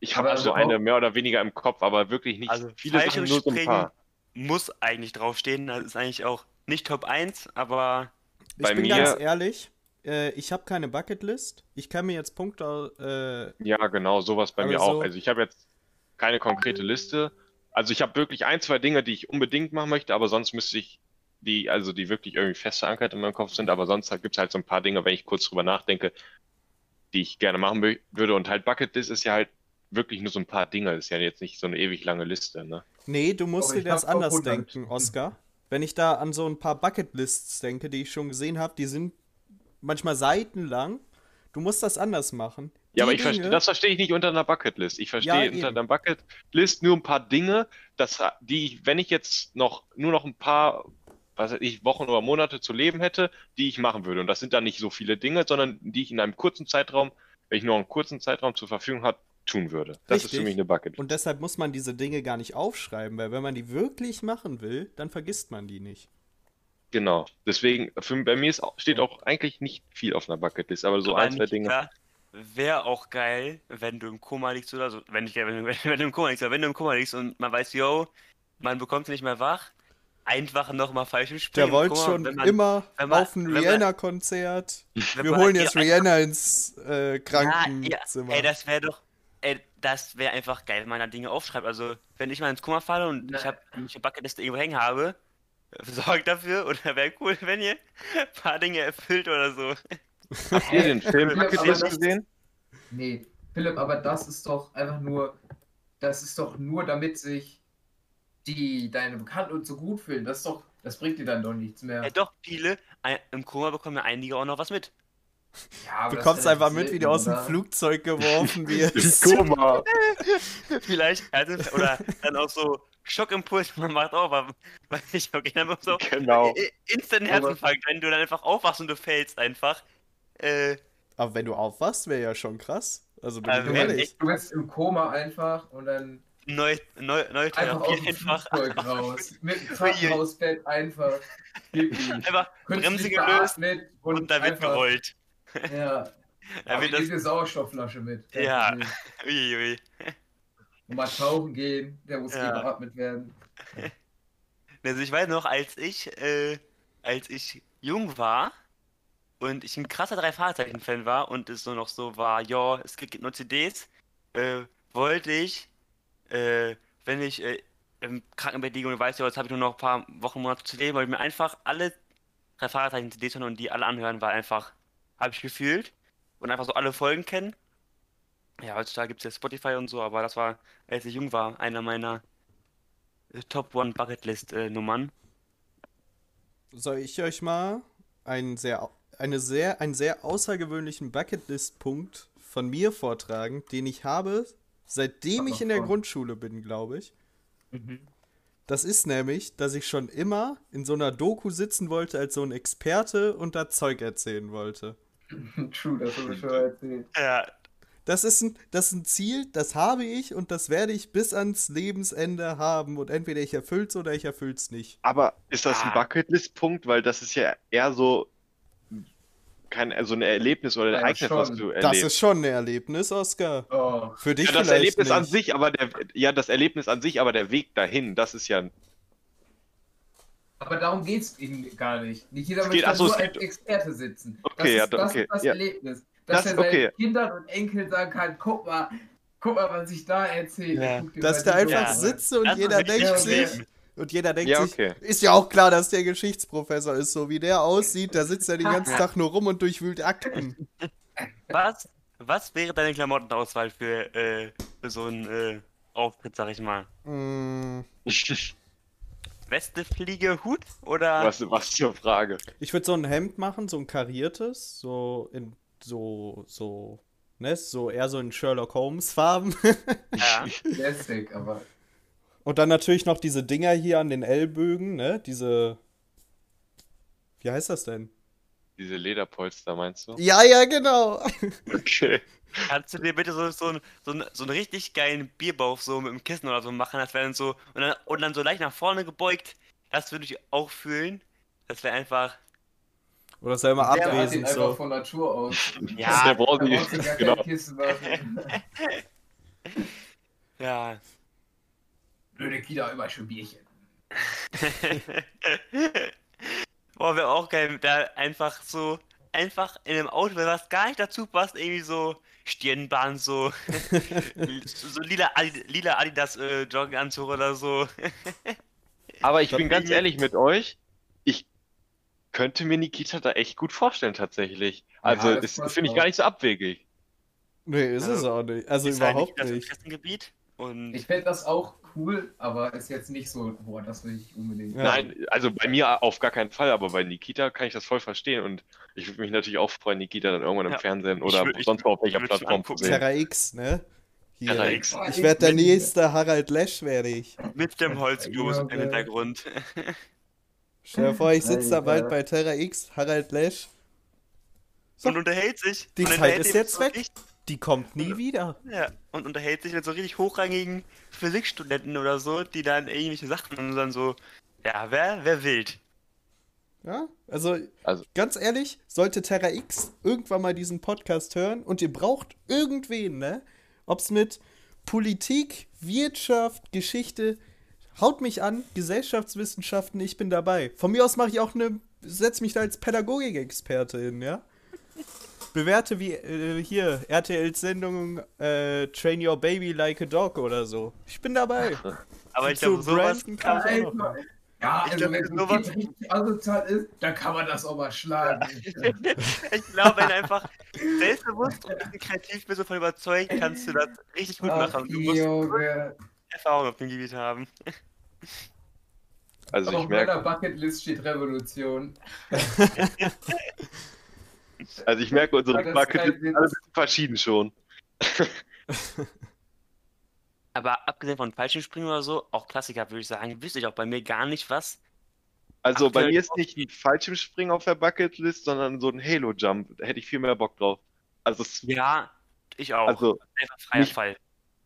ich habe Aber so also eine mehr oder weniger im Kopf, aber wirklich nicht Also viele Sachen, nur so ein paar. muss eigentlich draufstehen. Das ist eigentlich auch nicht Top 1, aber Ich Bei bin mir- ganz ehrlich, äh, ich habe keine Bucketlist. Ich kann mir jetzt Punkte. Äh, Ja, genau, sowas bei mir so- auch. Also ich habe jetzt keine konkrete Liste. Also ich habe wirklich ein, zwei Dinge, die ich unbedingt machen möchte, aber sonst müsste ich die, also die wirklich irgendwie fest verankert in meinem Kopf sind, aber sonst halt, gibt es halt so ein paar Dinge, wenn ich kurz drüber nachdenke, die ich gerne machen würde. Und halt Bucketlist ist ja halt wirklich nur so ein paar Dinge. Das ist ja jetzt nicht so eine ewig lange Liste, ne? nee, du musst dir das anders 100. denken, Oskar. Wenn ich da an so ein paar Bucketlists denke, die ich schon gesehen habe, die sind manchmal seitenlang. Du musst das anders machen. Ja, aber ich verstehe, das verstehe ich nicht unter einer Bucketlist. Ich verstehe Ja, unter einer Bucketlist nur ein paar Dinge, das, die ich, wenn ich jetzt noch nur noch ein paar, was weiß ich, Wochen oder Monate zu leben hätte, die ich machen würde. Und das sind dann nicht so viele Dinge, sondern die ich in einem kurzen Zeitraum, wenn ich nur einen kurzen Zeitraum zur Verfügung habe, tun würde. Das ist Richtig. für mich eine Bucketlist. Und deshalb muss man diese Dinge gar nicht aufschreiben, weil wenn man die wirklich machen will, dann vergisst man die nicht. Genau. Deswegen, für, bei mir ist, auch- steht auch eigentlich nicht viel auf einer Bucketlist, aber so aber ein, zwei Dinge. Wäre auch geil, wenn du im Koma liegst oder so. Wenn, ich, wenn, du- wenn du im Koma liegst, aber wenn du im Koma liegst und man weiß, yo, man bekommt nicht mehr wach, einfach nochmal falsch im Spiel. Der wollte schon wenn man- immer wenn man- auf ein Rihanna-Konzert. Wir man holen jetzt Rihanna ins äh, Ja, ja, Krankenzimmer. ey, das wäre doch, ey, das wäre einfach geil, wenn man da Dinge aufschreibt. Also, wenn ich mal ins Kummer falle und ich habe eine Bucketliste irgendwo hängen habe, sorgt dafür oder wäre cool, wenn ihr ein paar Dinge erfüllt oder so. Habt ihr den Film das- gesehen? Nee, Philipp, aber das ist doch einfach nur, das ist doch nur, damit sich die, deine Bekannten und so gut fühlen. Das ist doch, das bringt dir dann doch nichts mehr. Ja, doch, viele, ein, im Kummer bekommen ja einige auch noch was mit. Ja, Du kommst einfach mit, wie du aus dem? Flugzeug geworfen wirst. Koma. Vielleicht, also, oder dann auch so Schockimpuls, man macht auf, aber weiß ich, okay, dann so Genau. instant Herzinfarkt, wenn du dann einfach aufwachst und du fällst einfach. Äh, Aber wenn du aufwachst, wäre ja schon krass. Also bin Äh, ich ehrlich. bist, du bist im Koma einfach und dann neu, neu, neue einfach aus Therapie dem einfach. Flugzeug raus. Mit dem Krankenhausbett einfach. Einfach Bremse Künstlich gelöst und, und da wird gerollt. Ja. Da Aber wird das eine Sauerstoffflasche mit. Ja. Problem. Uiui. Und mal tauchen gehen, der muss Ja. beatmet werden. Also ich weiß noch, als ich, äh, als ich jung war und ich ein krasser drei Fahrzeichen Fan war und es so noch so war, ja, es gibt nur CDs, äh, wollte ich, äh, wenn ich äh, im Krankenbett liege und weiß, ja, jetzt habe ich nur noch ein paar Wochen, Monate zu leben, wollte ich mir einfach alle drei Fahrzeichen CDs hören und die alle anhören, weil einfach, habe ich gefühlt und einfach so alle Folgen kennen. Ja, heutzutage gibt es ja Spotify und so, aber das war, als ich jung war, einer meiner äh, Top One Bucketlist äh. Soll ich euch mal einen sehr, eine sehr, einen sehr außergewöhnlichen Bucketlist-Punkt von mir vortragen, den ich habe, seitdem ich in der. Grundschule bin, glaube ich. Das ist nämlich, dass ich schon immer in so einer Doku sitzen wollte als so ein Experte und da Zeug erzählen wollte. True, das hast du schon erzählt. Ja, Das ist, ein, das ist ein Ziel, das habe ich und das werde ich bis ans Lebensende haben. Und entweder ich erfüll's oder ich erfüll's nicht. Aber ist das ein Ah. Bucketlist-Punkt? Weil das ist ja eher so kein so ein Erlebnis oder ein Ja, Ereignis, was schon. du Das erlebst. ist schon ein Erlebnis, Oscar. Oh, Für dich ja, das Erlebnis nicht. an sich, aber der ja das Erlebnis an sich, aber der Weg dahin, das ist ja aber darum geht's ihnen gar nicht. Nicht jeder Es möchte geht- ach so, nur es als geht- Experte sitzen. Okay, das ist, ja, das, okay, ist das ja. Erlebnis. Dass Das- er seinen okay. Kindern und Enkeln sagen kann, guck mal, guck mal, was ich da erzähle. Ja. Dass die einfach Ja. Sitzt und Das jeder denkt sich. Und jeder denkt Ja, sich, okay. ist ja auch klar, dass der Geschichtsprofessor ist, so wie der aussieht, da sitzt er den ganzen. Tag nur rum und durchwühlt Akten. was, was wäre deine Klamottenauswahl für, äh, für so einen äh, Auftritt, sag ich mal? Mm, Weste, Fliege, Hut oder? was, was für Frage. Ich würde so ein Hemd machen, so ein kariertes, so in so, so, ne, so eher so in Sherlock Holmes Farben. Ja. Lästig, aber Und dann natürlich noch diese Dinger hier an den Ellbögen, ne, diese, wie heißt das denn? Diese Lederpolster, meinst du? Ja, ja, genau. Okay. Kannst du dir bitte so, so, ein- so, ein- so einen richtig geilen Bierbauch so mit dem Kissen oder so machen? Das wäre dann so, und dann, und dann so leicht nach vorne gebeugt. Das würde ich auch fühlen. Das wäre einfach, Oder ist er immer der hat ihn abwesend einfach so. von Natur aus. Ja, der braucht nicht. Genau. kein Kissen machen. ja. Blöde Kinder, immer schon Bierchen. Boah, wäre auch geil, da einfach so, einfach in einem Auto, was gar nicht dazu passt, irgendwie so Stirnband, so, so lila, Adi- lila Adidas äh, Jogginganzug oder so. Aber ich Das bin ganz ehrlich mit euch, ich könnte mir Nikita da echt gut vorstellen tatsächlich. Also Ja, das das finde ich gar nicht so abwegig. Nee, ist es Also, auch nicht. Also Ist halt überhaupt das nicht. Interessengebiet. Und Ich fände das auch cool, aber ist jetzt nicht so, boah, das will ich unbedingt. Ja. Nein, also bei mir auf gar keinen Fall, aber bei Nikita kann ich das voll verstehen und ich würde mich natürlich auch freuen, Nikita dann irgendwann im Ja. Fernsehen Ich oder ich sonst wo auf welcher Plattform zu sehen. Terra X, ne? Hier. Terra X. Ich werde der nächste Harald Lesch, werde ich. mit dem Holzklos Ja, im. Hintergrund. Stell dir vor, ich sitze da bald bei Terra X, Harald Lesch. So. Und unterhält sich. Die und Zeit ist jetzt weg. richtig- Die kommt nie wieder. Ja, und unterhält sich mit so richtig hochrangigen Physikstudenten oder so, die dann irgendwelche Sachen und dann so, ja, wer, wer wild. Ja, also, Also- ganz ehrlich, sollte Terra X irgendwann mal diesen Podcast hören und ihr braucht irgendwen, ne? Ob's mit Politik, Wirtschaft, Geschichte, Haut mich an, Gesellschaftswissenschaften, ich bin dabei. Von mir aus mache ich auch eine, setz mich da als Pädagogikexperte hin, ja? Bewerte wie äh, hier RTLs Sendung äh, Train Your Baby Like a Dog oder so. Ich bin dabay. Aber ich glaube, sowas kann ich auch noch. Ja, Ich also glaub, wenn so sowas- richtig asozial ist, dann kann man das auch mal schlagen. ich glaube, wenn du einfach selbstbewusst und ein bisschen kreativ bist und von überzeugt, kannst du das richtig gut Ach, machen. Du musst Junge. Erfahrung auf dem Gebiet haben. Also ich Auf merke, meiner Bucketlist steht Revolution. also ich merke, unsere Bucket kein sind alle verschieden schon. Aber abgesehen von Fallschirmspringen oder so, auch Klassiker würde ich sagen, wüsste ich auch bei mir gar nicht was. Also bei mir ist nicht ein Fallschirmspringen auf der Bucketlist, sondern so ein Halo-Jump. Da hätte ich viel mehr Bock drauf. Also, es, Ja, ich auch. also Einfach freier nicht- Fall.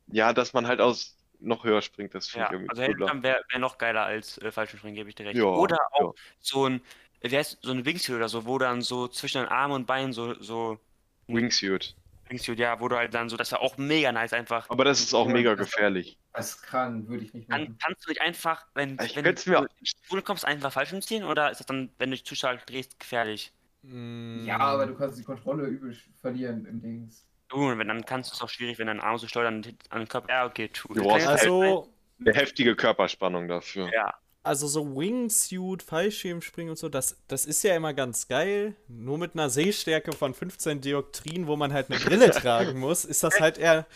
ja, dass man halt aus noch höher springt, das finde Ja, ich irgendwie also. Helljump wäre wär noch geiler als äh, Fallschirmspringen, gebe ich dir recht. Ja, Oder auch ja. so ein, wie heißt, so ein Wingsuit oder so, wo dann so zwischen den Armen und Beinen so, so Wingsuit. Wingsuit, ja, wo du halt dann so, das war auch mega nice einfach. Aber das ist auch Ja, mega das- gefährlich. Das ist krank, würde ich nicht Dann machen. kannst du nicht einfach, wenn, Ich wenn du mir- Spule kommst, einfach Fallschirm ziehen oder ist das dann, wenn du dich zu stark drehst, gefährlich? Mm, Ja, aber du kannst die Kontrolle übel verlieren im Dings. Uh, und wenn, dann kannst du es auch schwierig, wenn dein Arm so steuern an den Kopf. Ja, okay, tu. Du Kann brauchst ja halt- Also, Eine heftige Körperspannung dafür. Ja, also so Wingsuit, Fallschirmspringen und so, das, das ist ja immer ganz geil. Nur mit einer Sehstärke von 15 Dioptrien, wo man halt eine Brille tragen muss, ist das halt eher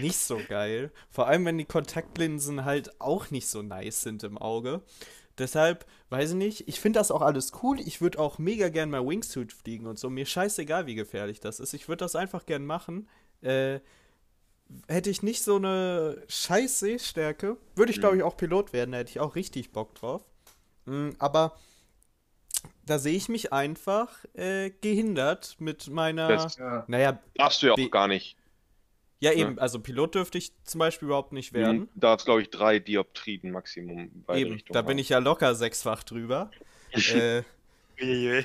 nicht so geil. Vor allem, wenn die Kontaktlinsen halt auch nicht so nice sind im Auge. Deshalb, weiß ich nicht, ich finde das auch alles cool. Ich würde auch mega gern mal Wingsuit fliegen und so. Mir scheißegal, wie gefährlich das ist. Ich würde das einfach gern machen. Äh, hätte ich nicht so eine scheiß Sehstärke, würde ich, glaube ich, auch Pilot werden. Da hätte ich auch richtig Bock drauf. Mm, aber da sehe ich mich einfach äh, gehindert mit meiner. Das Ja. naja, darfst du ja auch Wie- gar nicht. ja eben, also Pilot dürfte ich zum Beispiel überhaupt nicht werden. Du darfst, glaube ich, drei Dioptrien Maximum beide Eben, Richtungen da bin haben. ich ja locker sechsfach drüber. äh,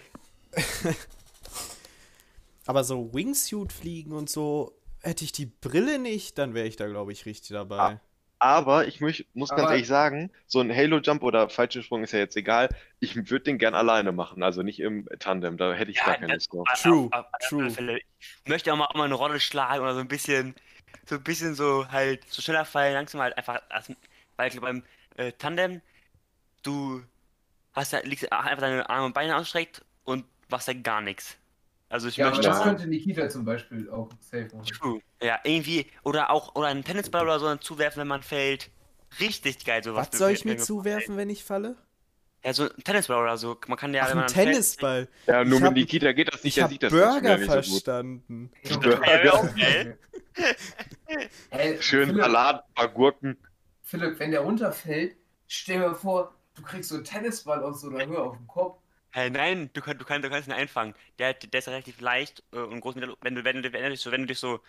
aber so Wingsuit fliegen und so, hätte ich die Brille nicht, dann wäre ich da, glaube ich, richtig dabei. Aber ich muss, muss ganz Aber- ehrlich sagen, so ein Halo-Jump oder Fallschirmsprung ist ja jetzt egal. Ich würde den gern alleine machen, also nicht im Tandem. Da hätte ich Ja, gar keine Lust drauf. True, auf, auf, auf true. Fälle. Ich möchte auch mal, auch mal eine Rolle schlagen oder so ein bisschen, so ein bisschen so halt, so schneller fallen, langsam halt einfach, also, weil ich glaube, beim äh, Tandem, du hast ja, liegst einfach deine Arme und Beine ausstreckt und machst ja gar nichts. Also ich Ja, aber möchte das Ja. könnte Nikita zum Beispiel auch safe machen. True. Ja, irgendwie, oder auch, oder einen Tennisball oder so zuwerfen, wenn man fällt. Richtig geil, sowas. Was soll ich mir zuwerfen, wenn ich falle? Ja, so ein Tennisball oder so. Man kann ja, Ach, ein man fällt- Tennisball. Ja, nur Ich mit hab- Nikita geht das nicht, Ich der habe sieht das Burger so verstanden. Auch geil. Hey, Schön Philipp, Salat, ein paar Gurken. Philipp, wenn der runterfällt, stell dir vor, du kriegst so einen Tennisball aus so einer Höhe auf den Kopf. Hey, nein, du, kann, du, kann, du kannst ihn einfangen. Der, der ist relativ leicht äh, und groß. Wenn du, wenn du, wenn du, dich so, wenn du dich so,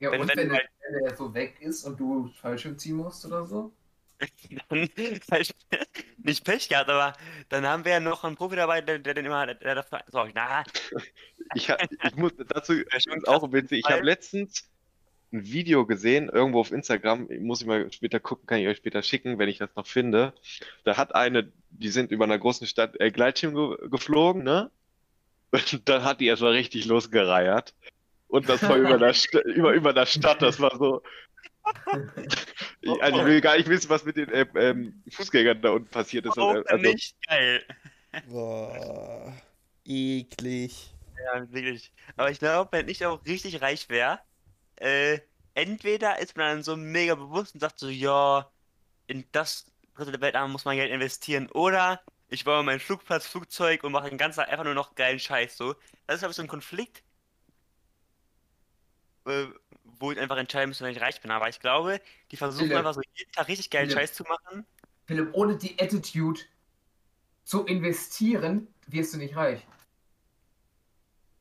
Ja, Wenn- und wenn wenn, der, wenn der so weg ist und du Fallschirm ziehen musst oder so? dann halt nicht Pech gehabt, aber dann haben wir ja noch einen Profi dabei, der, der den immer, der, der dafür, so, na, Ich, ha- ich muss dazu auch witzig. Ich habe letztens ein Video gesehen, irgendwo auf Instagram, muss ich mal später gucken, kann ich euch später schicken, wenn ich das noch finde. Da hat eine, die sind über einer großen Stadt äh, Gleitschirm ge geflogen, ne? Und dann hat die erstmal richtig losgereiert. Und das war über der, St über, über der Stadt, das war so. Ich, also ich will gar nicht wissen, was mit den ähm, ähm, Fußgängern da unten passiert ist. auch Also, nicht geil. Boah, eklig. Ja, wirklich. Aber ich glaube, wenn ich auch richtig reich wäre, äh, entweder ist man dann so mega bewusst und sagt so, ja, in das dritte der Weltarm muss man Geld investieren, oder ich baue meinen Flugplatz, Flugzeug und mache den ganzen Tag einfach nur noch geilen Scheiß so. Das ist, glaube ich, so ein Konflikt, äh, wo ich einfach entscheiden müsste, wenn ich reich bin. Aber ich glaube, die versuchen Philipp. einfach so jeden Tag richtig geilen Philipp. Scheiß zu machen. Philipp, ohne die Attitude zu investieren, wirst du nicht reich.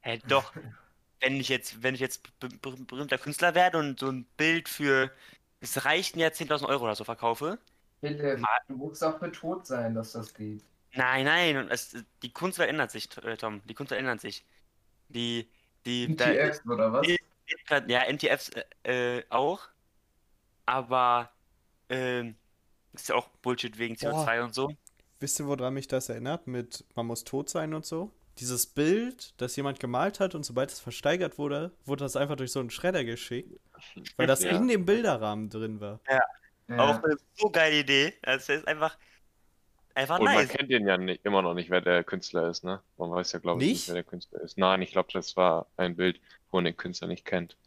Hä, doch. Wenn ich jetzt, wenn ich jetzt be- be- berühmter Künstler werde und so ein Bild für, es reichten ja 10.000 Euro oder so verkaufe. Philipp, du musst auch für tot sein, dass das geht. Nein, nein, und es, die Kunst verändert sich, äh, Tom. Die Kunst verändert sich. Die, die, da, ETFs oder was? Ja, NTFs äh, äh, auch. Aber, ähm, Ist ja auch Bullshit wegen CO2 und so. Wisst ihr, woran mich das erinnert? Mit man muss tot sein und so? Dieses Bild, das jemand gemalt hat und sobald es versteigert wurde, wurde das einfach durch so einen Schredder geschickt, weil das Ja. in dem Bilderrahmen drin war. Ja. Auch eine so geile Idee. Also, das ist einfach, einfach Und man nice. kennt ihn ja nicht, immer noch nicht, wer der Künstler ist, ne? Man weiß ja, glaube ich, Nicht? nicht, wer der Künstler ist. Nein, ich glaube, das war ein Bild, wo man den Künstler nicht kennt.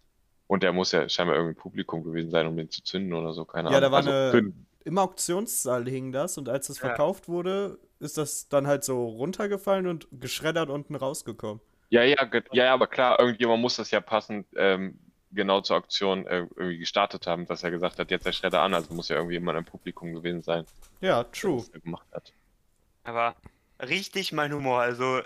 Und der muss ja scheinbar irgendwie Publikum gewesen sein, um den zu zünden oder so, keine Ja, Ahnung. da war Also, eine- zünden. Im Auktionssaal hing das und als es Ja. verkauft wurde, ist das dann halt so runtergefallen und geschreddert unten rausgekommen. Ja, ja, ja, ja, aber klar, irgendjemand muss das ja passend ähm, genau zur Auktion äh, irgendwie gestartet haben, dass er gesagt hat, jetzt der Schredder an, also muss ja irgendwie jemand im Publikum gewesen sein, Ja, der true. das da gemacht hat. Aber richtig mein Humor. Also,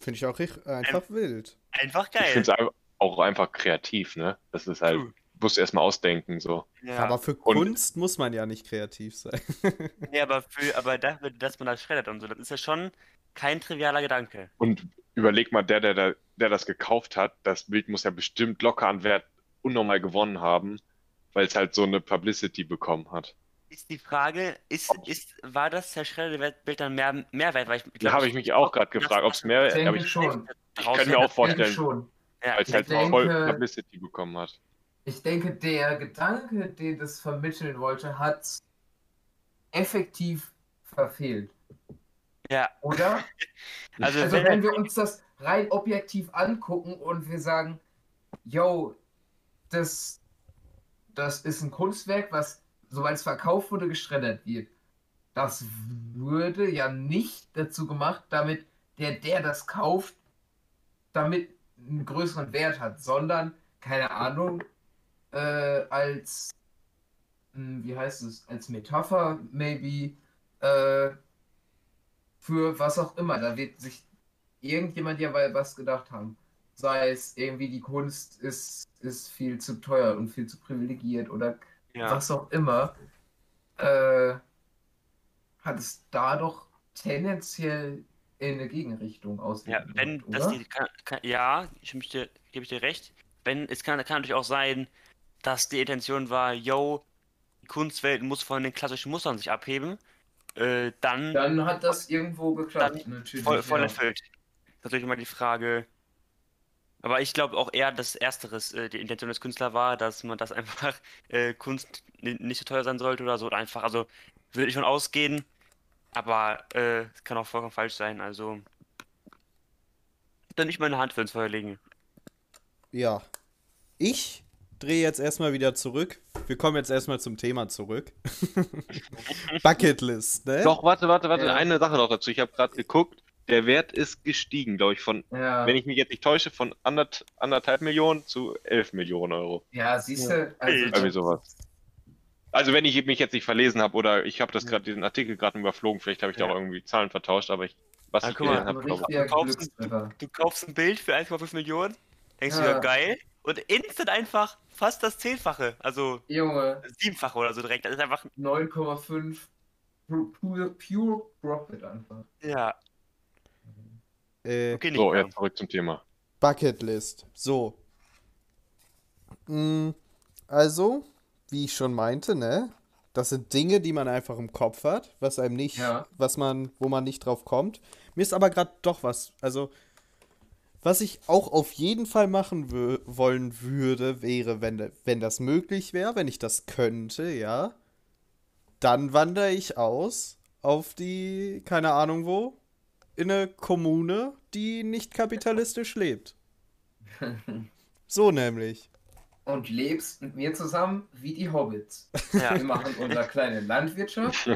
Finde ich auch einfach wild. einfach Ich geil. finde es auch einfach kreativ, ne? Das ist halt, True. Musst du erstmal ausdenken, so. Ja. Aber für Und- Kunst muss man ja nicht kreativ sein. Nee, aber, für, aber dafür, dass man das schreddert und so, das ist ja schon kein trivialer Gedanke. Und überleg mal, der, der, der, der das gekauft hat, das Bild muss ja bestimmt locker an Wert unnormal gewonnen haben, weil es halt so eine Publicity bekommen hat. Ist die Frage, ist, ist, war das zerschredderte Bild dann mehr, mehr wert? Weil ich, Da habe ich mich auch gerade gefragt, ob es mehr, Ich denke aber ich, schon. ich kann mir auch Ich vorstellen. Ja, weil es halt denke- voll Publicity bekommen hat. Ich denke, der Gedanke, den das vermitteln wollte, hat effektiv verfehlt. ja, Oder? also, Also wenn, wenn wir uns das rein objektiv angucken und wir sagen, yo, das, das ist ein Kunstwerk, was, sobald es verkauft wurde, geschreddert wird. Das würde ja nicht dazu gemacht, damit der, der das kauft, damit einen größeren Wert hat, sondern, keine Ahnung, äh, als, hm, wie heißt es, als Metapher, maybe, äh, für was auch immer. Da wird sich irgendjemand ja bei was gedacht haben. Sei es irgendwie die Kunst ist, ist viel zu teuer und viel zu privilegiert oder ja, was auch immer. Äh, hat es da doch tendenziell in eine Gegenrichtung ja, ausgewirkt, wenn das die, kann, kann, ja, ich gebe ich dir recht. Wenn, es kann, kann natürlich auch sein, dass die Intention war, yo, die Kunstwelt muss von den klassischen Mustern sich abheben. Äh, dann Dann hat das irgendwo geklappt, natürlich. voll, voll ja. erfüllt. Natürlich immer die Frage. Aber ich glaube auch eher, dass Ersteres äh, die Intention des Künstlers war, dass man das einfach äh, Kunst ni- nicht so teuer sein sollte oder so. Oder einfach, also würde ich von ausgehen. Aber äh, es kann auch vollkommen falsch sein. Also dann nicht meine Hand für ins Feuer legen. Ja. Ich drehe jetzt erstmal wieder zurück. Wir kommen jetzt erstmal zum Thema zurück. Bucketlist, ne? Doch, warte, warte, warte, Ja. eine Sache noch dazu. Ich habe gerade geguckt, der Wert ist gestiegen, glaube ich, von, Ja, wenn ich mich jetzt nicht täusche, von andert, anderthalb Millionen zu 11 Millionen Euro. ja siehst du, also sowas. Also wenn ich mich jetzt nicht verlesen habe oder ich habe das gerade diesen Artikel gerade überflogen, vielleicht habe ich da Ja. auch irgendwie Zahlen vertauscht, aber ich, was Ah, ich guck mal, gelesen habe, glaube ich. richtiger kaufst- Glückstreffer. Du kaufst ein Bild für 1,5 Millionen, denkst du Ja. ja geil. Und instant einfach fast das Zehnfache. Also Junge, Siebenfache oder so direkt. Das ist einfach. 9,5 pu- pure, pure Profit einfach. Ja, Äh, okay, nicht So, jetzt zurück zum Thema. Bucketlist. So. Mm, Also, wie ich schon meinte, ne? Das sind Dinge, die man einfach im Kopf hat, was einem nicht, Ja. was man, wo man nicht drauf kommt. Mir ist aber gerade doch was, also was ich auch auf jeden Fall machen wollen würde, wäre, wenn, wenn das möglich wäre, wenn ich das könnte, ja, dann wandere ich aus auf die, keine Ahnung wo, in eine Kommune, die nicht kapitalistisch lebt. So nämlich. Und lebst mit mir zusammen wie die Hobbits. Ja. Wir machen unsere kleine Landwirtschaft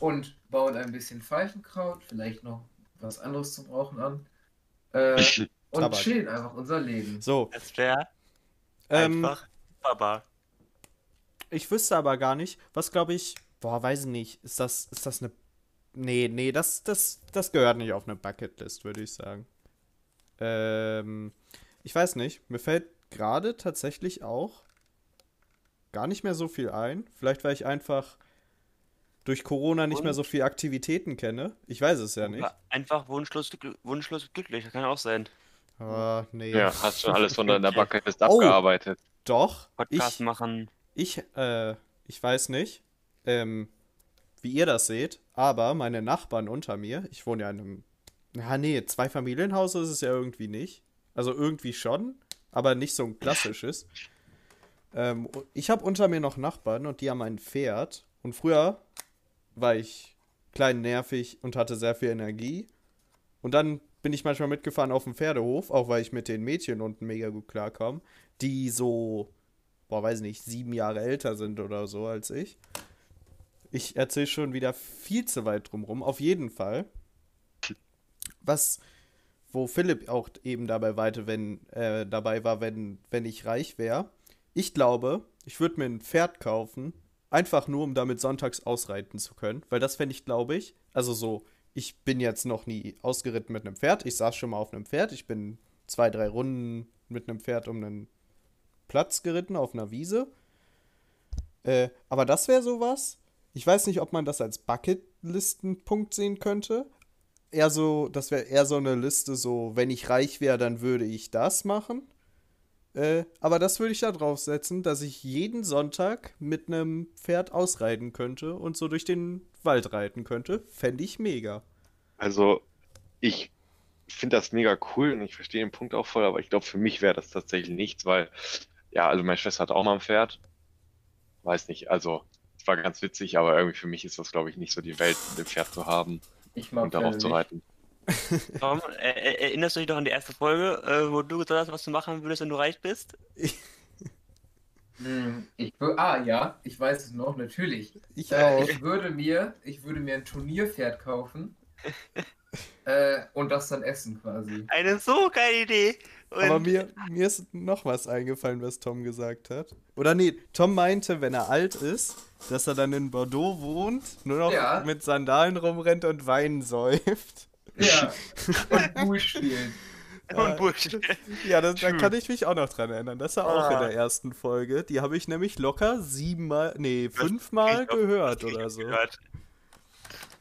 und bauen ein bisschen Veilchenkraut, vielleicht noch was anderes zum Rauchen an. Äh, und Tabak. chillen einfach unser Leben. So. Das wäre Ähm, einfach Baba. ich wüsste aber gar nicht, was glaube ich. Boah, weiß ich nicht. Ist das, ist das eine. Nee, nee, das, das, das gehört nicht auf eine Bucketlist, würde ich sagen. Ähm, ich weiß nicht. Mir fällt gerade tatsächlich auch gar nicht mehr so viel ein. Vielleicht, weil ich einfach durch Corona nicht mehr so viel Aktivitäten kenne. Ich weiß es ja nicht. Einfach wunschlos, wunschlos glücklich. Das kann auch sein. Aber nee. Ja, hast schon alles von deiner Bucketlist Oh. abgearbeitet. Doch. Podcast Ich, machen. Ich, äh, ich weiß nicht. ähm, wie ihr das seht, aber meine Nachbarn unter mir, ich wohne ja in einem, ja nee, Zweifamilienhaus ist es ja irgendwie nicht. Also irgendwie schon, aber nicht so ein klassisches. Ähm, ich habe unter mir noch Nachbarn und die haben ein Pferd. Und früher war ich klein nervig und hatte sehr viel Energie. Und dann bin ich manchmal mitgefahren auf dem Pferdehof, auch weil ich mit den Mädchen unten mega gut klarkomme, die so, boah, weiß nicht, sieben Jahre älter sind oder so als ich. Ich erzähle schon wieder viel zu weit drumrum. Auf jeden Fall. Was, wo Philipp auch eben dabei weite, wenn, äh, dabei war, wenn, wenn ich reich wäre. Ich glaube, ich würde mir ein Pferd kaufen, einfach nur, um damit sonntags ausreiten zu können. Weil das fände ich, glaube ich, also so, ich bin jetzt noch nie ausgeritten mit einem Pferd. Ich saß schon mal auf einem Pferd. Ich bin zwei, drei Runden mit einem Pferd um einen Platz geritten auf einer Wiese. Äh, aber das wäre sowas. Ich weiß nicht, ob man das als Bucketlistenpunkt sehen könnte. Eher so, das wäre eher so eine Liste, so, wenn ich reich wäre, dann würde ich das machen. Äh, aber das würde ich da draufsetzen, dass ich jeden Sonntag mit einem Pferd ausreiten könnte und so durch den Wald reiten könnte. Fände ich mega. Also, ich finde das mega cool und ich verstehe den Punkt auch voll, aber ich glaube, für mich wäre das tatsächlich nichts, weil, ja, also meine Schwester hat auch mal ein Pferd. Weiß nicht, also, es war ganz witzig, aber irgendwie für mich ist das, glaube ich, nicht so die Welt, ein Pferd zu haben Ich mag und darauf zu nicht. Tom, äh, erinnerst du dich doch an die erste Folge, äh, wo du gesagt hast, was du machen würdest, wenn du reich bist? Hm, Ich, ah ja, ich weiß es noch, natürlich. Ich Äh, auch. ich würde mir, ich würde mir ein Turnierpferd kaufen äh, und das dann essen quasi. Eine so geile Idee. Und Aber mir, mir ist noch was eingefallen, was Tom gesagt hat. Oder nee, Tom meinte, wenn er alt ist, dass er dann in Bordeaux wohnt, nur noch Ja. mit Sandalen rumrennt und Wein säuft. Ja, und Bull spielen. und Bullshit. Ja, das, da kann ich mich auch noch dran erinnern. Das war auch in Ah. der ersten Folge. Die habe ich nämlich locker siebenmal, nee, fünfmal gehört oder so. gehört.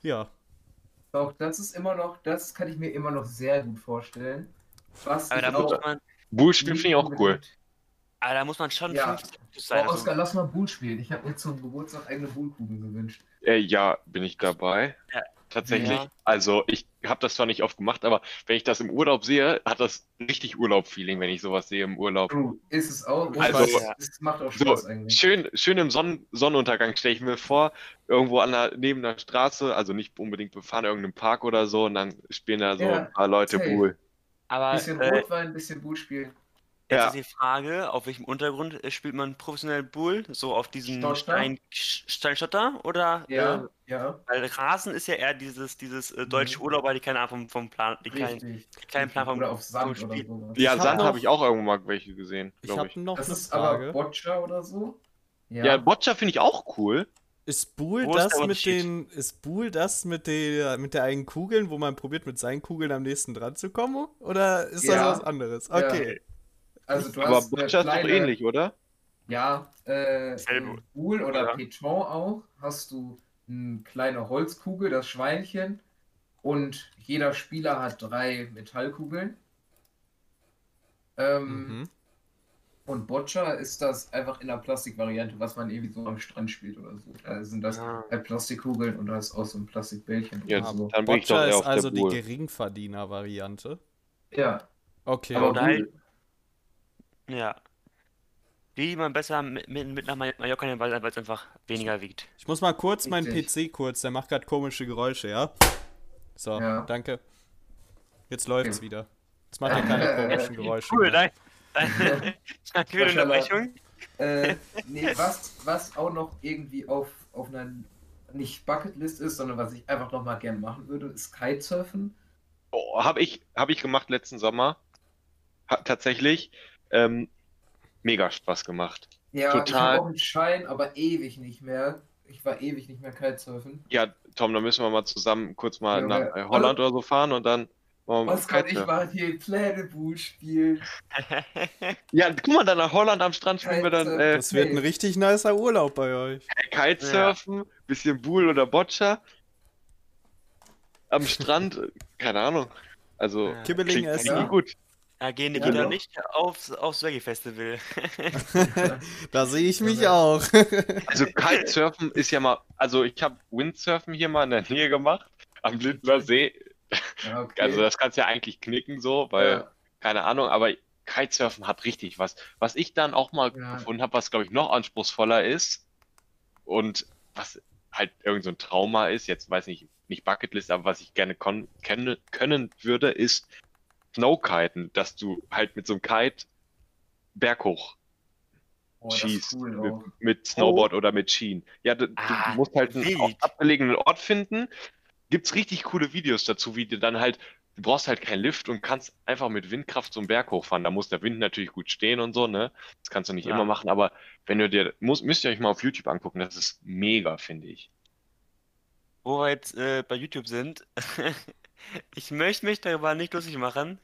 Ja. Doch, das ist immer noch, das kann ich mir immer noch sehr gut vorstellen. Was Aber da muss auch man, Bullspiel finde ich auch cool. aber da muss man schon Ja. 50 Oh, sein. Also, Oskar, lass mal Bull spielen. Ich habe mir zum Geburtstag eigene Bullkugeln gewünscht. Äh, ja, bin ich dabei. Ja. Tatsächlich. Ja. Also, ich habe das zwar nicht oft gemacht, aber wenn ich das im Urlaub sehe, hat das richtig Urlaub-Feeling, wenn ich sowas sehe im Urlaub. True, ist es auch. Also- es, es macht auch So, Spaß eigentlich. schön, schön im Sonnen Sonnenuntergang stelle ich mir vor, irgendwo an der, neben der Straße, also nicht unbedingt befahren, irgendeinem Park oder so, und dann spielen da so Ja, ein paar Leute safe. Bull. aber Bisschen äh, Rotwein, bisschen Bull spielen. Jetzt Ja. ist die Frage, auf welchem Untergrund äh, spielt man professionell Bull? So auf diesem? Stein, Sch- Steinschotter? Oder? Ja, Äh, ja, weil Rasen ist ja eher dieses, dieses äh, deutsche Mhm. Urlauber, die keine Ahnung vom, vom Plan, die keinen, richtig. keinen Plan vom, Oder auf Sand vom oder Spiel. sowas. Ja, Ich Sand habe ich auch irgendwo mal welche gesehen, Ich glaube habe ich. noch Das eine ist aber Frage. Boccia oder so. Ja, Boccia finde ich auch cool. Ist Buhl das mit den ist Buhl das mit der mit der eigenen Kugeln, wo man probiert mit seinen Kugeln am nächsten dran zu kommen oder ist Ja. das was anderes? Ja. Also du Aber hast Boccia ist doch ähnlich, oder? Ja, äh, Buhl oder Ja. Peton auch hast du eine kleine Holzkugel, das Schweinchen, und jeder Spieler hat drei Metallkugeln. Ähm, Mhm. Und Boccia ist das einfach in der Plastikvariante, was man irgendwie so am Strand spielt oder so. Da sind das Ah. halt Plastikkugeln und da ist auch so ein Plastikbällchen Ja, oder so. dann bin ich doch Boccia ist also die. Geringverdiener-Variante. Ja, Okay. aber halt- Bull, Ja. Die man besser mit, mit, mit nach Mallorca nehmen, weil weil es einfach weniger wiegt. Ich muss mal kurz meinen. PC kurz, der macht gerade komische Geräusche, ja? So, Ja. danke. Jetzt läuft's Okay. wieder. Jetzt macht er keine komischen Geräusche. Cool, mehr. danke. Danke für die. Unterbrechung. Äh, nee, was, was auch noch irgendwie auf, auf einer nicht Bucketlist ist, sondern was ich einfach noch mal gern machen würde, ist Kitesurfen. Oh, habe ich, hab ich gemacht letzten Sommer. Hat tatsächlich ähm, mega Spaß gemacht. Ja, ich Total. habe auch einen Schein, aber ewig nicht mehr. Ich war ewig nicht mehr Kitesurfen. Ja, Tom, dann müssen wir mal zusammen kurz mal Ja, nach aber- äh, Holland oder so fahren und dann machen wir Oskar und ich waren hier Plänebuch spielen. Ja, guck mal, dann nach Holland am Strand spielen wir dann äh, Das wird ein richtig nicer Urlaub bei euch. Kitesurfen, bisschen Bull oder Boccia. Am Strand, äh, keine Ahnung. Also, Ja. Kibbeling klingt essen. gut. Da gehen die Ja, wieder nicht aufs, aufs Reggae Festival. da sehe ich mich Ja. auch. Also Kitesurfen ist ja mal, also ich habe Windsurfen hier mal in der Nähe gemacht, am Lindner See. Ja, okay. Also das kannst du ja eigentlich knicken so, weil, ja. keine Ahnung, aber Kitesurfen hat richtig was. Was ich dann auch mal Ja. gefunden habe, was glaube ich noch anspruchsvoller ist und was halt irgend so ein Trauma ist, jetzt weiß ich nicht Bucketlist, aber was ich gerne können würde, ist Snowkiten, dass du halt mit so einem Kite berghoch Oh, schießt cool mit, mit Snowboard oder mit Schienen. Ja, du, Ah, du musst halt einen abgelegenen Ort finden. Gibt's richtig coole Videos dazu, wie du dann halt, du brauchst halt keinen Lift und kannst einfach mit Windkraft so einen Berg hochfahren. Da muss der Wind natürlich gut stehen und so, ne? Das kannst du nicht Ja. immer machen, aber wenn du dir, muss, müsst ihr euch mal auf YouTube angucken, das ist mega, finde ich. Wo wir jetzt äh, bei YouTube sind, ich möchte mich darüber nicht lustig machen,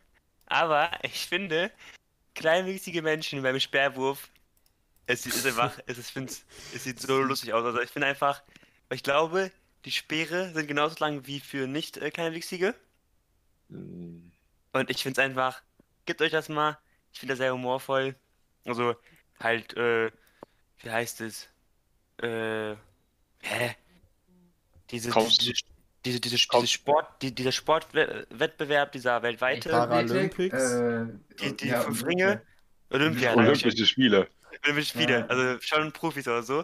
aber ich finde, kleinwüchsige Menschen beim Speerwurf, es ist einfach, es, ist, es sieht so lustig aus. Also ich finde einfach, ich glaube, die Speere sind genauso lang wie für nicht äh, kleinwüchsige. Und ich finde es einfach, gebt euch das mal. Ich finde das sehr humorvoll. Also halt, äh, wie heißt es? Äh, hä? Diese, diese, diese, diese, diese Sport, die, dieser Sportwettbewerb, dieser weltweite Paralympics? Äh, Die- die ja, fünf. Ringe? Olympia. Olympische Spiele. Olympische Spiele, Ja. also schon Profis oder so.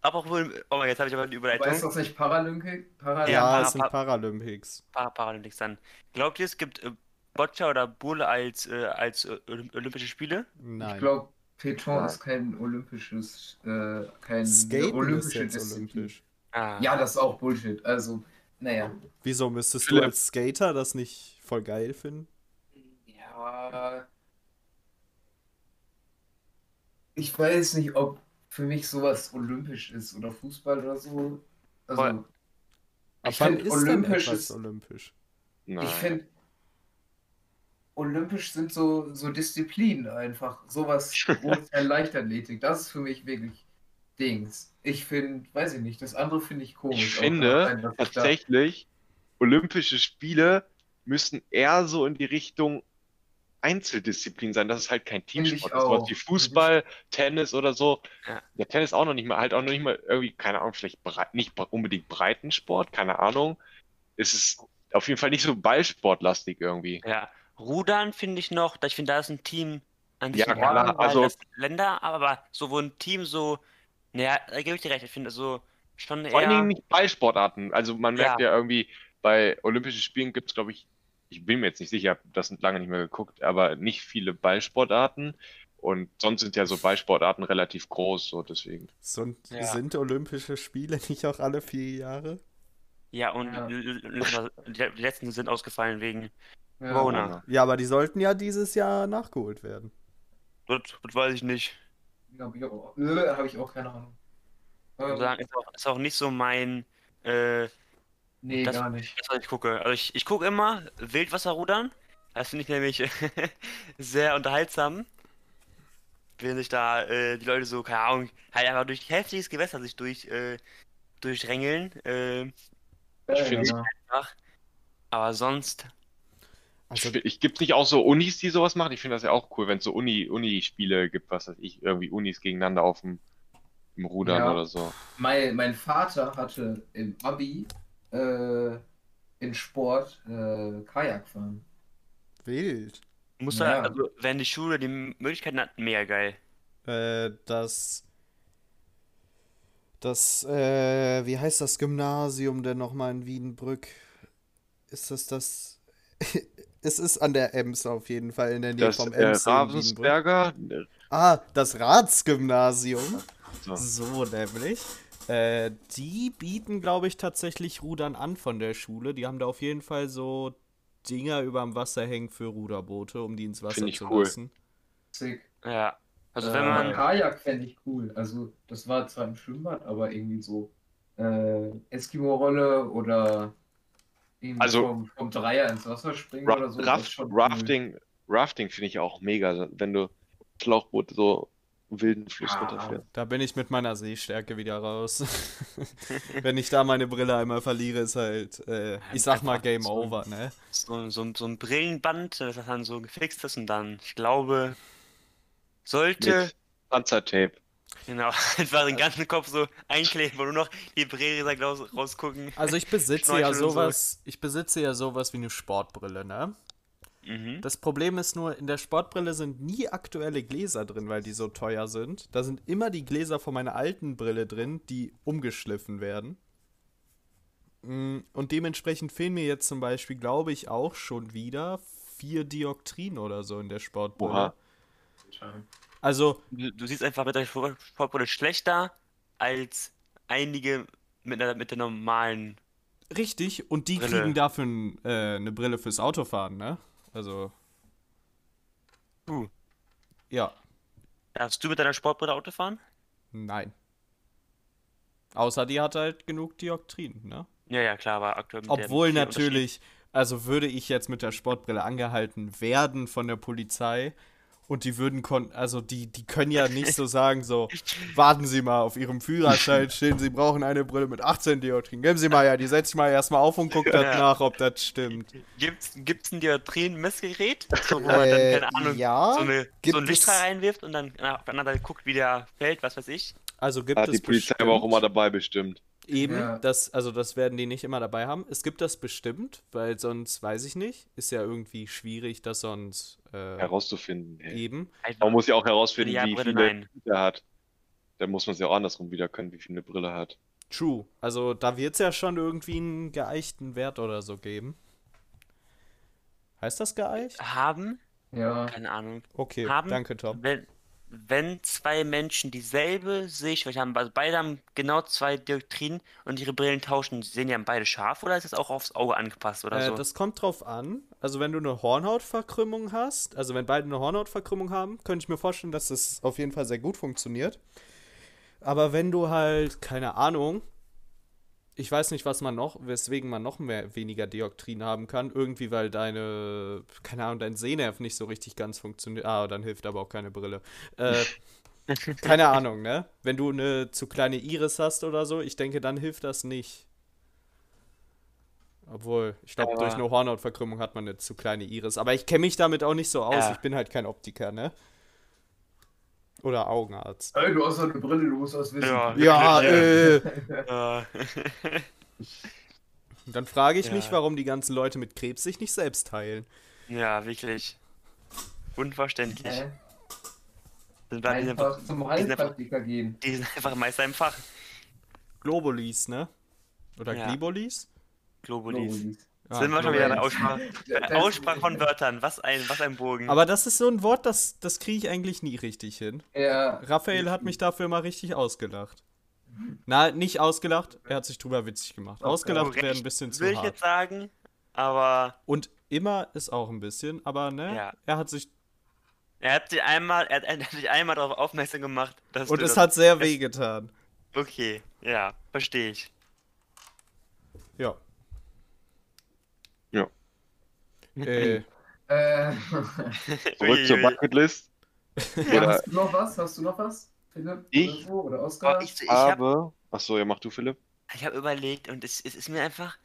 Aber auch wohl, oh mein Gott, jetzt habe ich aber eine Aber ist Überleitung. das nicht Paralympic? Paralympic? Ja, es sind Pa- Paralympics. Para Paralympics dann. Glaubt ihr, es gibt äh, Boccia oder Bull als, äh, als Olymp Olympische Spiele? Nein. Ich glaube, Peton ist kein olympisches, äh, kein Skaten ist olympische jetzt Disziplin. olympisch. Ah. Ja, das ist auch Bullshit. Also, naja. Wieso müsstest du Philipp. als Skater das nicht voll geil finden? Ja. Ich weiß nicht, ob für mich sowas olympisch ist oder Fußball oder so. Also, Voll. Ab Ich wann ist denn olympisch etwas ist- olympisch? Nein. ich finde, olympisch sind so, so Disziplinen einfach. Sowas Leichtathletik. Das ist für mich wirklich Dings. Ich finde, weiß ich nicht, das andere finde ich komisch. Ich finde allein, dass ich da- tatsächlich, Olympische Spiele müssen eher so in die Richtung Einzeldisziplin sein, dass es halt kein Teamsport ist, sowas auch. wie Fußball, Tennis oder so. Ja. Ja, Tennis auch noch nicht mal, halt auch noch nicht mal irgendwie, keine Ahnung, vielleicht brei- nicht unbedingt Breitensport, keine Ahnung. Es ist auf jeden Fall nicht so ballsportlastig irgendwie. Ja, Rudern finde ich noch, da- ich finde, da ist ein Team an sich Ja, klar, also- das Länder, aber so wo ein Team so, naja, da gebe ich dir recht, ich finde so schon Vor allen eher, Dingen nicht Ballsportarten. Also man merkt Ja. ja irgendwie, bei Olympischen Spielen gibt es, glaube ich, ich bin mir jetzt nicht sicher, das sind lange nicht mehr geguckt, aber nicht viele Ballsportarten. Und sonst sind ja so Ballsportarten relativ groß, so deswegen. Sind, Ja. sind Olympische Spiele nicht auch alle vier Jahre? ja, und Ja. die letzten sind ausgefallen wegen Ja. Corona. Ja, aber die sollten ja dieses Jahr nachgeholt werden. Das, das weiß ich nicht. Ja, hab ich auch, hab ich auch keine Ahnung. Ähm, sagen, ist auch, ist auch nicht so mein, äh, nee, das- gar nicht. das, was ich gucke. Also ich, ich gucke immer Wildwasserrudern. Das finde ich nämlich sehr unterhaltsam. Wenn sich da äh, die Leute so, keine Ahnung, halt einfach durch heftiges Gewässer sich durch, äh, durchrängeln. Äh, Ich Ja, find's- ja. ach, aber sonst, Also, Ich, ich gibt nicht auch so Unis, die sowas machen? Ich finde das ja auch cool, wenn es so Uni, Uni-Spiele gibt, was weiß ich, irgendwie Unis gegeneinander auf dem im Rudern Ja. oder so. Mein, mein Vater hatte im Abi äh, in Sport äh, Kajak fahren. wild. muss Ja. da, also wenn die Schule die Möglichkeiten hat, mega geil. Äh, das. Das, äh, wie heißt das Gymnasium denn nochmal in Wiedenbrück? Ist das das? es ist an der Ems auf jeden Fall in der Nähe Das vom äh, Ems in Wiedenbrück. Ravensberger, Ah, das Ratsgymnasium. so. So nämlich. Äh, die bieten, glaube ich, tatsächlich Rudern an von der Schule. Die haben da auf jeden Fall so Dinger überm Wasser hängen für Ruderboote, um die ins Wasser ich zu cool. lassen. Sick. Ja. Also äh, wenn man, Kajak fände ich cool. Also, das war zwar im Schwimmbad, aber irgendwie so äh, Eskimo-Rolle oder irgendwie Also- vom, vom Dreier ins Wasser springen oder so. das Raft cool. Rafting, Rafting finde ich auch mega, wenn du Schlauchboot so wilden Fluss Ah. runterfährt. Da bin ich mit meiner Sehstärke wieder raus. Wenn ich da meine Brille einmal verliere, ist halt, äh, ich sag mal Game so- Over, ne? So, so, so ein Brillenband, das dann so gefixt ist und dann, ich glaube, sollte, Mit Panzertape. Genau, einfach den ganzen Kopf so einkleben, wo nur noch die Brille raus, rausgucken. Also ich besitze ja und so. sowas, ich besitze ja sowas wie eine Sportbrille, ne? Mhm. Das Problem ist nur, in der Sportbrille sind nie aktuelle Gläser drin, weil die so teuer sind. Da sind immer die Gläser von meiner alten Brille drin, die umgeschliffen werden. Mm, Und dementsprechend fehlen mir jetzt zum Beispiel, glaube ich, auch schon wieder vier Dioptrien oder so in der Sportbrille. Oha. Also, Du, du siehst einfach mit der Sportbrille schlechter als einige mit der, mit der normalen. richtig, und die Brille. kriegen dafür äh, eine Brille fürs Autofahren, ne? Also, Uh. ja, Darfst du mit deiner Sportbrille Auto fahren? nein. Außer die hat halt genug Dioptrien, ne? Ja, ja, klar, aber aktuell mit der- Obwohl natürlich, also würde ich jetzt mit der Sportbrille angehalten werden von der Polizei und die würden kon also die die können ja nicht so sagen so warten Sie mal auf Ihrem Führerschein stehen Sie brauchen eine Brille mit 18 Dioptrien geben Sie mal ja die setze ich mal erstmal auf und gucke Ja. nach ob das stimmt Gibt's, gibt's ein Dioptrien-Messgerät, so, wo man dann, Äh, keine Ahnung, ja, so, eine, gibt so ein es- reinwirft und dann na, auf der anderen Seite guckt, wie der fällt, was weiß ich. also gibt Hat es die Polizei aber auch bestimmt- immer dabei bestimmt. Eben, Ja. das, also das werden die nicht immer dabei haben. Es gibt das bestimmt, weil sonst weiß ich nicht. Ist ja irgendwie schwierig, das sonst äh, Herauszufinden. Hey. eben. Man muss ja auch herausfinden, Ja, wie Brille, viele nein. er hat. Dann muss man es ja auch andersrum wieder können, wie viel eine Brille hat. True. Also da wird es ja schon irgendwie einen geeichten Wert oder so geben. Heißt das geeicht? Haben, Ja. keine Ahnung, Okay, haben, danke Tom. wenn, wenn zwei Menschen dieselbe Sehschwäche haben, also beide haben genau zwei Dioptrien und ihre Brillen tauschen, sehen die dann beide scharf oder ist das auch aufs Auge angepasst oder Äh, so? das kommt drauf an. Also wenn du eine Hornhautverkrümmung hast, also wenn beide eine Hornhautverkrümmung haben, könnte ich mir vorstellen, dass das auf jeden Fall sehr gut funktioniert. Aber wenn du halt, keine Ahnung, ich weiß nicht, was man noch, weswegen man noch mehr weniger Dioptrien haben kann. Irgendwie, weil deine, keine Ahnung, dein Sehnerv nicht so richtig ganz funktioniert. Ah, dann hilft aber auch keine Brille. Äh, keine Ahnung, ne? Wenn du eine zu kleine Iris hast oder so, ich denke, dann hilft das nicht. Obwohl, ich glaube, durch eine Hornhautverkrümmung hat man eine zu kleine Iris. Aber ich kenne mich damit auch nicht so aus. Ja. Ich bin halt kein Optiker, ne? Oder Augenarzt. Ey, du hast doch eine Brille, du musst was wissen. Ja. Ja, äh. Äh, Dann frage ich Ja. mich, warum die ganzen Leute mit Krebs sich nicht selbst heilen. ja, wirklich. Unverständlich. Hä? Sind wir- die, sind einfach, Einfach zum einfach- Heilpraktiker gehen. die sind einfach Meister im Fach. Globulis, ne? Oder Ja. Glibolis? Globulis. Globulis. Ah, sind wir schon wieder bei. Aussprache, bei Aussprache von Wörtern. Was ein, was ein Bogen. Aber das ist so ein Wort, das, das kriege ich eigentlich nie richtig hin. Ja. Raphael hat mich dafür mal richtig ausgelacht. Na, nicht ausgelacht, er hat sich drüber witzig gemacht. Okay. Ausgelacht wäre ein bisschen zu Will ich hart. jetzt sagen, aber Und immer ist auch ein bisschen, aber ne, Ja. er hat sich. er hat sich einmal, er hat, er hat einmal darauf aufmerksam gemacht, dass Und du es das, hat sehr es- weh getan. Okay, ja, verstehe ich. Ja. Ja. Äh, Äh, Zurück zur. Bucketlist. Hast du noch was? Hast du noch was? Philipp? Ich? Oder, Oskar? Oh, ich ich habe habe. Achso, ja, mach du, Philipp. ich hab überlegt und es, es ist mir einfach.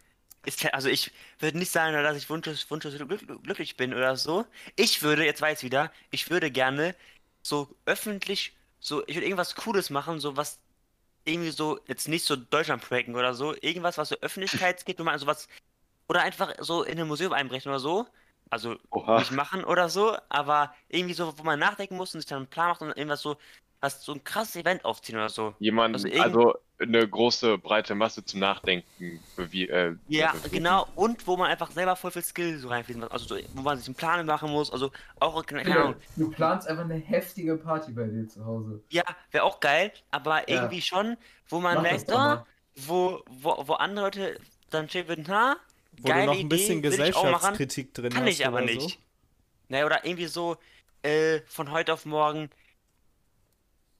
Ist, also ich würde nicht sagen, dass ich wunschlos, wunschlos glück- glücklich bin oder so. Ich würde, jetzt weiß ich wieder, ich würde gerne so öffentlich, so, ich würde irgendwas Cooles machen, so was irgendwie so, jetzt nicht so Deutschland pranken oder so, irgendwas, was so Öffentlichkeit geht, wo man sowas, oder einfach so in ein Museum einbrechen oder so. Also Oha. nicht machen oder so, aber irgendwie so, wo man nachdenken muss und sich dann einen Plan macht und irgendwas so, was so ein krasses Event aufziehen oder so. Jemand, Also also, eine große, breite Masse zum Nachdenken. Wie, äh, Ja, bewegen. genau, und wo man einfach selber voll viel Skill so reinfließen muss. Also so, wo man sich einen Plan machen muss, also auch, keine keine Ahnung. Du planst einfach eine heftige Party bei dir zu Hause. Ja, wäre auch geil, aber Ja. irgendwie schon, wo man Mach merkt, oh, wo, wo, wo andere Leute dann stehen würden, ha, wo geile du noch ein bisschen Idee, Gesellschaftskritik drin kann hast. ich aber nicht. So. Naja, oder irgendwie so, äh, von heute auf morgen,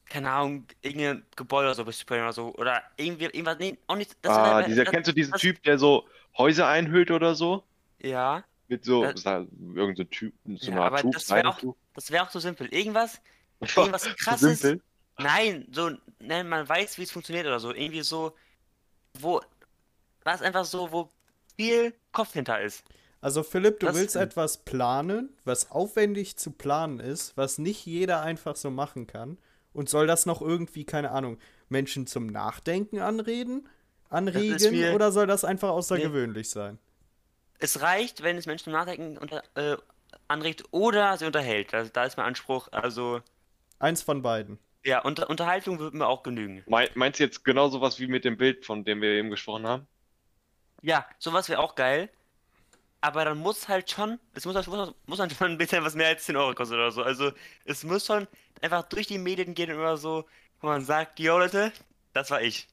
keine Ahnung, irgendein Gebäude oder so besprayen oder so, oder irgendwie, irgendwas, nee, auch nicht, das Ah, wär- dieser, das- kennst du diesen das- Typ, der so Häuser einhüllt oder so? Ja. Mit so, Das- sa- irgend so Typ, so Ja, aber das wär auch- wäre auch so simpel. Irgendwas, irgendwas krasses. Simpel. Nein, so, nein, man weiß, wie es funktioniert oder so. Irgendwie so, wo, was einfach so, wo viel Kopf hinter ist. Also Philipp, du Das- willst etwas planen, was aufwendig zu planen ist, was nicht jeder einfach so machen kann. Und soll das noch irgendwie, keine Ahnung, Menschen zum Nachdenken anreden, anregen mir- oder soll das einfach außergewöhnlich sein? Es reicht, wenn es Menschen zum Nachdenken unter, äh, anregt oder sie unterhält. Also, da ist mein Anspruch. Also, Eins von beiden. ja, unter, Unterhaltung würde mir auch genügen. Mein, meinst du jetzt genau sowas wie mit dem Bild, von dem wir eben gesprochen haben? Ja, sowas wäre auch geil. Aber dann muss halt schon, es muss, halt- muss, muss dann schon ein bisschen was mehr als 10 Euro kosten oder so. Also, es muss schon einfach durch die Medien gehen oder so, wo man sagt, yo Leute, das war ich.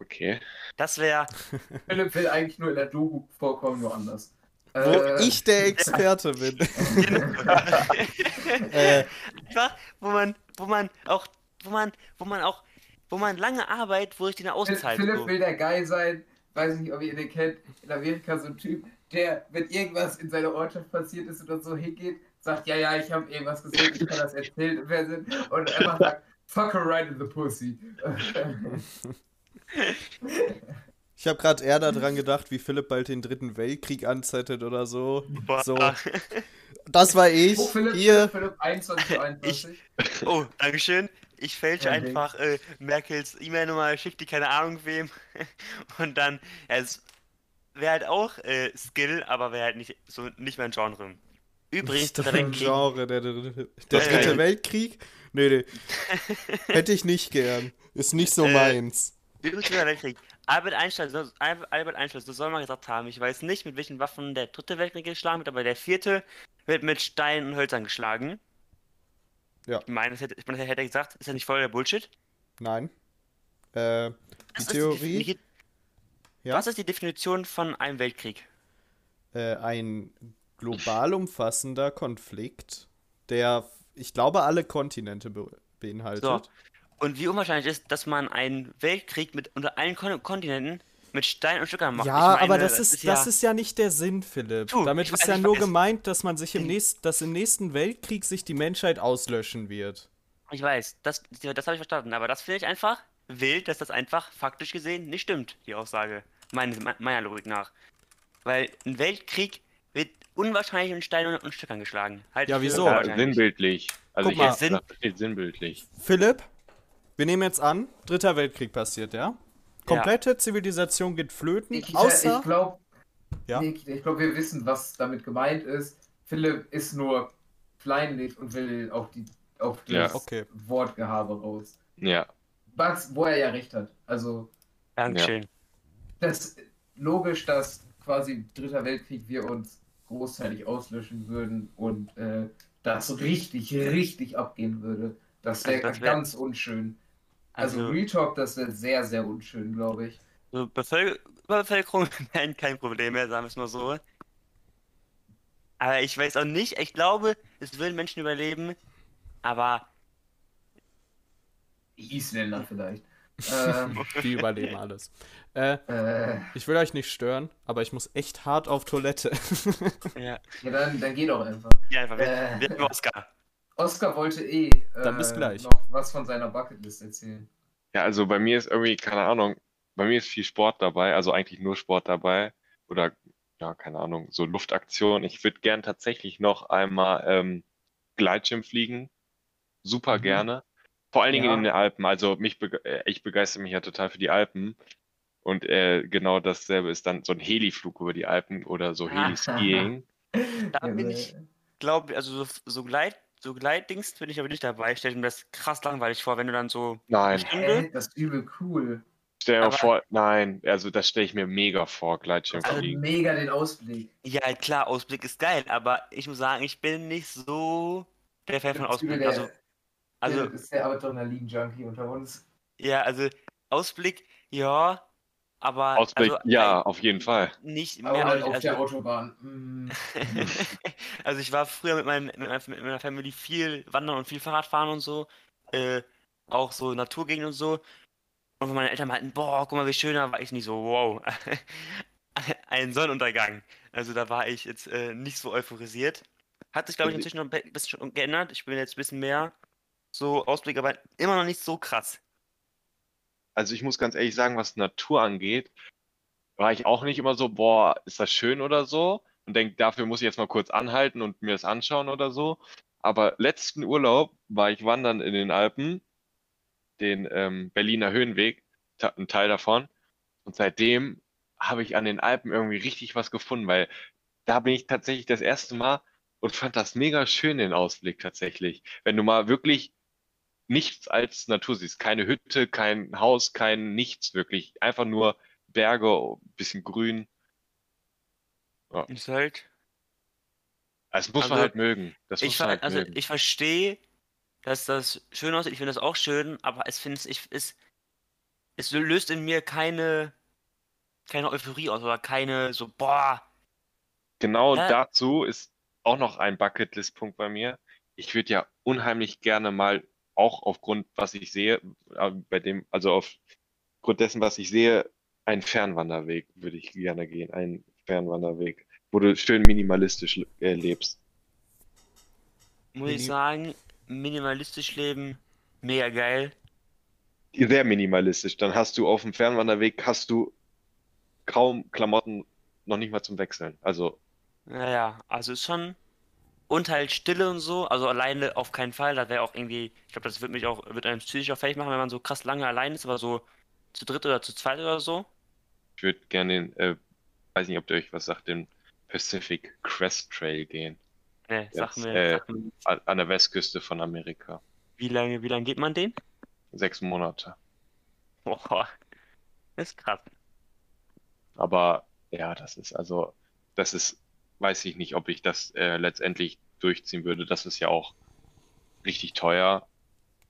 Okay. Das wäre, Philipp will eigentlich nur in der Doku vorkommen, nur anders. Wo Äh, ich der Experte bin. äh, einfach, wo man, wo man auch, wo man, wo man auch, wo man lange Arbeit, wo ich den auszahlt. Philipp So. will der Guy sein, weiß nicht, ob ihr den kennt, in Amerika so ein Typ, der, wenn irgendwas in seiner Ortschaft passiert ist oder so hingeht, sagt, ja, ja, ich habe irgendwas gesehen, ich kann das erzählen im Fernsehen und einfach sagt, fuck her right in the pussy. ich habe gerade eher daran gedacht, wie Philipp bald den dritten Weltkrieg anzettet oder so. Boah. So, das war ich. Oh, Philipp, Hier. Philipp, Philipp 21 zu 21. Oh, Dankeschön. Ich fälsche Kein einfach äh, Merkels E-Mail-Nummer, schicke die keine Ahnung wem. Und dann, ja, es wäre halt auch äh, Skill, aber wäre halt nicht so nicht mein Genre. Übrigens, Dritter dein Weltkrieg, Genre, der, dritte- der Äh, dritte. Weltkrieg? Nee, nee. Hätte ich nicht gern. Ist nicht so Äh, meins. übrigens Dritter Weltkrieg. Albert Einstein, Albert Einstein, das soll man gesagt haben. Ich weiß nicht, mit welchen Waffen der dritte Weltkrieg geschlagen wird, aber der vierte wird mit Steinen und Hölzern geschlagen. Ja. Ich meine, das hätte, ich meine, das hätte er gesagt, ist ja nicht voll der Bullshit. Nein. Äh, die Was Theorie, Ist die, ja, Was ist die Definition von einem Weltkrieg? äh, ein global umfassender Konflikt, der, ich glaube, alle Kontinente be beinhaltet. So. Und wie unwahrscheinlich ist, dass man einen Weltkrieg mit unter allen Kon Kontinenten mit Stein und Stückern macht. Ja, Ich aber meine, das ist, das ist ja nicht der Sinn, Philipp. Tu, Damit ist weiß, ja nur weiß. gemeint, dass man sich im nächsten, dass im nächsten Weltkrieg sich die Menschheit auslöschen wird. Ich weiß, das, das habe ich verstanden, aber das finde ich einfach wild, dass das einfach faktisch gesehen nicht stimmt, die Aussage. Meine, me- meiner Logik nach. Weil ein Weltkrieg wird unwahrscheinlich mit Steinen und, Stückern geschlagen. Halt Ja, wieso? Ja, sinnbildlich. Also Guck ich mal. das steht sinnbildlich. Philipp, wir nehmen jetzt an, dritter Weltkrieg passiert, ja? Komplette Zivilisation geht flöten, Ich, außer. ich glaube, Ja? ich, ich glaub, wir wissen, was damit gemeint ist. Philipp ist nur kleinlich und will auf, die, auf Ja. das Okay. Wortgehabe raus. Ja. Was, wo er ja recht hat. Also, Dankeschön. das ist logisch, dass quasi Dritter Weltkrieg wir uns großteilig auslöschen würden und äh, das richtig, richtig abgehen würde. Das wäre Also wär- ganz unschön. Also, Also, Retalk, das wäre sehr, sehr unschön, glaube ich. so Bevölker Überbevölkerung wären kein Problem mehr, sagen wir es mal so. Aber ich weiß auch nicht, ich glaube, es würden Menschen überleben, aber Die Isländer vielleicht. ähm, Die überleben alles. Äh, äh, ich will euch nicht stören, aber ich muss echt hart auf Toilette. ja, ja, dann, dann geht doch einfach. ja einfach, wir, Äh. wir haben Oscar. Oscar wollte eh Dann äh, bis gleich. noch was von seiner Bucketlist erzählen. Ja, also bei mir ist irgendwie, keine Ahnung, bei mir ist viel Sport dabei, also eigentlich nur Sport dabei. Oder, ja, keine Ahnung, so Luftaktion. Ich würde gern tatsächlich noch einmal ähm, Gleitschirm fliegen. Super Mhm. gerne. Vor allen Dingen Ja. in den Alpen. Also mich bege äh, ich begeistere mich ja total für die Alpen. Und äh, genau dasselbe ist dann so ein Heliflug über die Alpen oder so Heliskiing. Da bin ich, glaube also so, so Gleit, so Gleitdings bin ich aber nicht dabei. Stell dir das krass langweilig vor, wenn du dann so Nein. Hä? Das ist übel cool. stell dir vor, nein, also das stelle ich mir mega vor, Also Gleitschirmfliegen. mega den Ausblick. Ja, klar, Ausblick ist geil, aber ich muss sagen, ich bin nicht so der Fan von Ausblick. der, Also, also der ist der Adrenalin-Junkie unter uns. ja, also Ausblick, ja, aber Ausblick, also, ja, auf jeden Fall. nicht Aber mehr. halt auf also, der Autobahn. Mm. also ich war früher mit, meinem, mit, meiner, mit meiner Family viel wandern und viel Fahrrad fahren und so, äh, auch so Naturgegend und so. Und meine Eltern meinten, boah, guck mal, wie schön, da war ich nicht so, wow, ein Sonnenuntergang. Also da war ich jetzt äh, nicht so euphorisiert. Hat sich, glaube ich, Also inzwischen noch ein bisschen schon geändert. Ich bin jetzt ein bisschen mehr so Ausblick, aber immer noch nicht so krass. Also ich muss ganz ehrlich sagen, was Natur angeht, war ich auch nicht immer so, boah, ist das schön oder so. Und denke, dafür muss ich jetzt mal kurz anhalten und mir das anschauen oder so. Aber letzten Urlaub war ich wandern in den Alpen, den ähm, Berliner Höhenweg, ein Teil davon. Und seitdem habe ich an den Alpen irgendwie richtig was gefunden, weil da bin ich tatsächlich das erste Mal und fand das mega schön, den Ausblick tatsächlich. Wenn du mal wirklich nichts als Natur siehst, keine Hütte, kein Haus, kein nichts wirklich, einfach nur Berge, bisschen Grün. Ist halt. Das muss man Also, halt mögen. Das muss Ich, man halt also mögen. ich verstehe, dass das schön aussieht. Ich finde das auch schön, aber es finde ich es, es löst in mir keine keine Euphorie aus oder keine so boah. Genau Ja. dazu ist auch noch ein Bucketlist-Punkt bei mir. Ich würde ja unheimlich gerne mal, auch aufgrund, was ich sehe, äh, bei dem, also aufgrund dessen, was ich sehe, einen Fernwanderweg würde ich gerne gehen. Einen Fernwanderweg, wo du schön minimalistisch äh, lebst. Muss ich sagen, minimalistisch leben, mega geil. Sehr minimalistisch. Dann hast du auf dem Fernwanderweg hast du kaum Klamotten, noch nicht mal zum Wechseln. Also Naja, also ist schon. Und halt Stille und so, also alleine auf keinen Fall. Das wäre auch irgendwie, ich glaube, das wird mich auch, wird einem psychisch auch fertig machen, wenn man so krass lange allein ist, aber so zu dritt oder zu zweit oder so. ich würde gerne den, äh, weiß nicht, ob ihr euch was sagt, den Pacific Crest Trail gehen. Ne, sag mir, äh, sag mir, An, an der Westküste von Amerika. wie lange, wie lange geht man den? Sechs Monate. Boah, ist krass. Aber ja, das ist also, das ist, weiß ich nicht, ob ich das äh, letztendlich durchziehen würde. Das ist ja auch richtig teuer.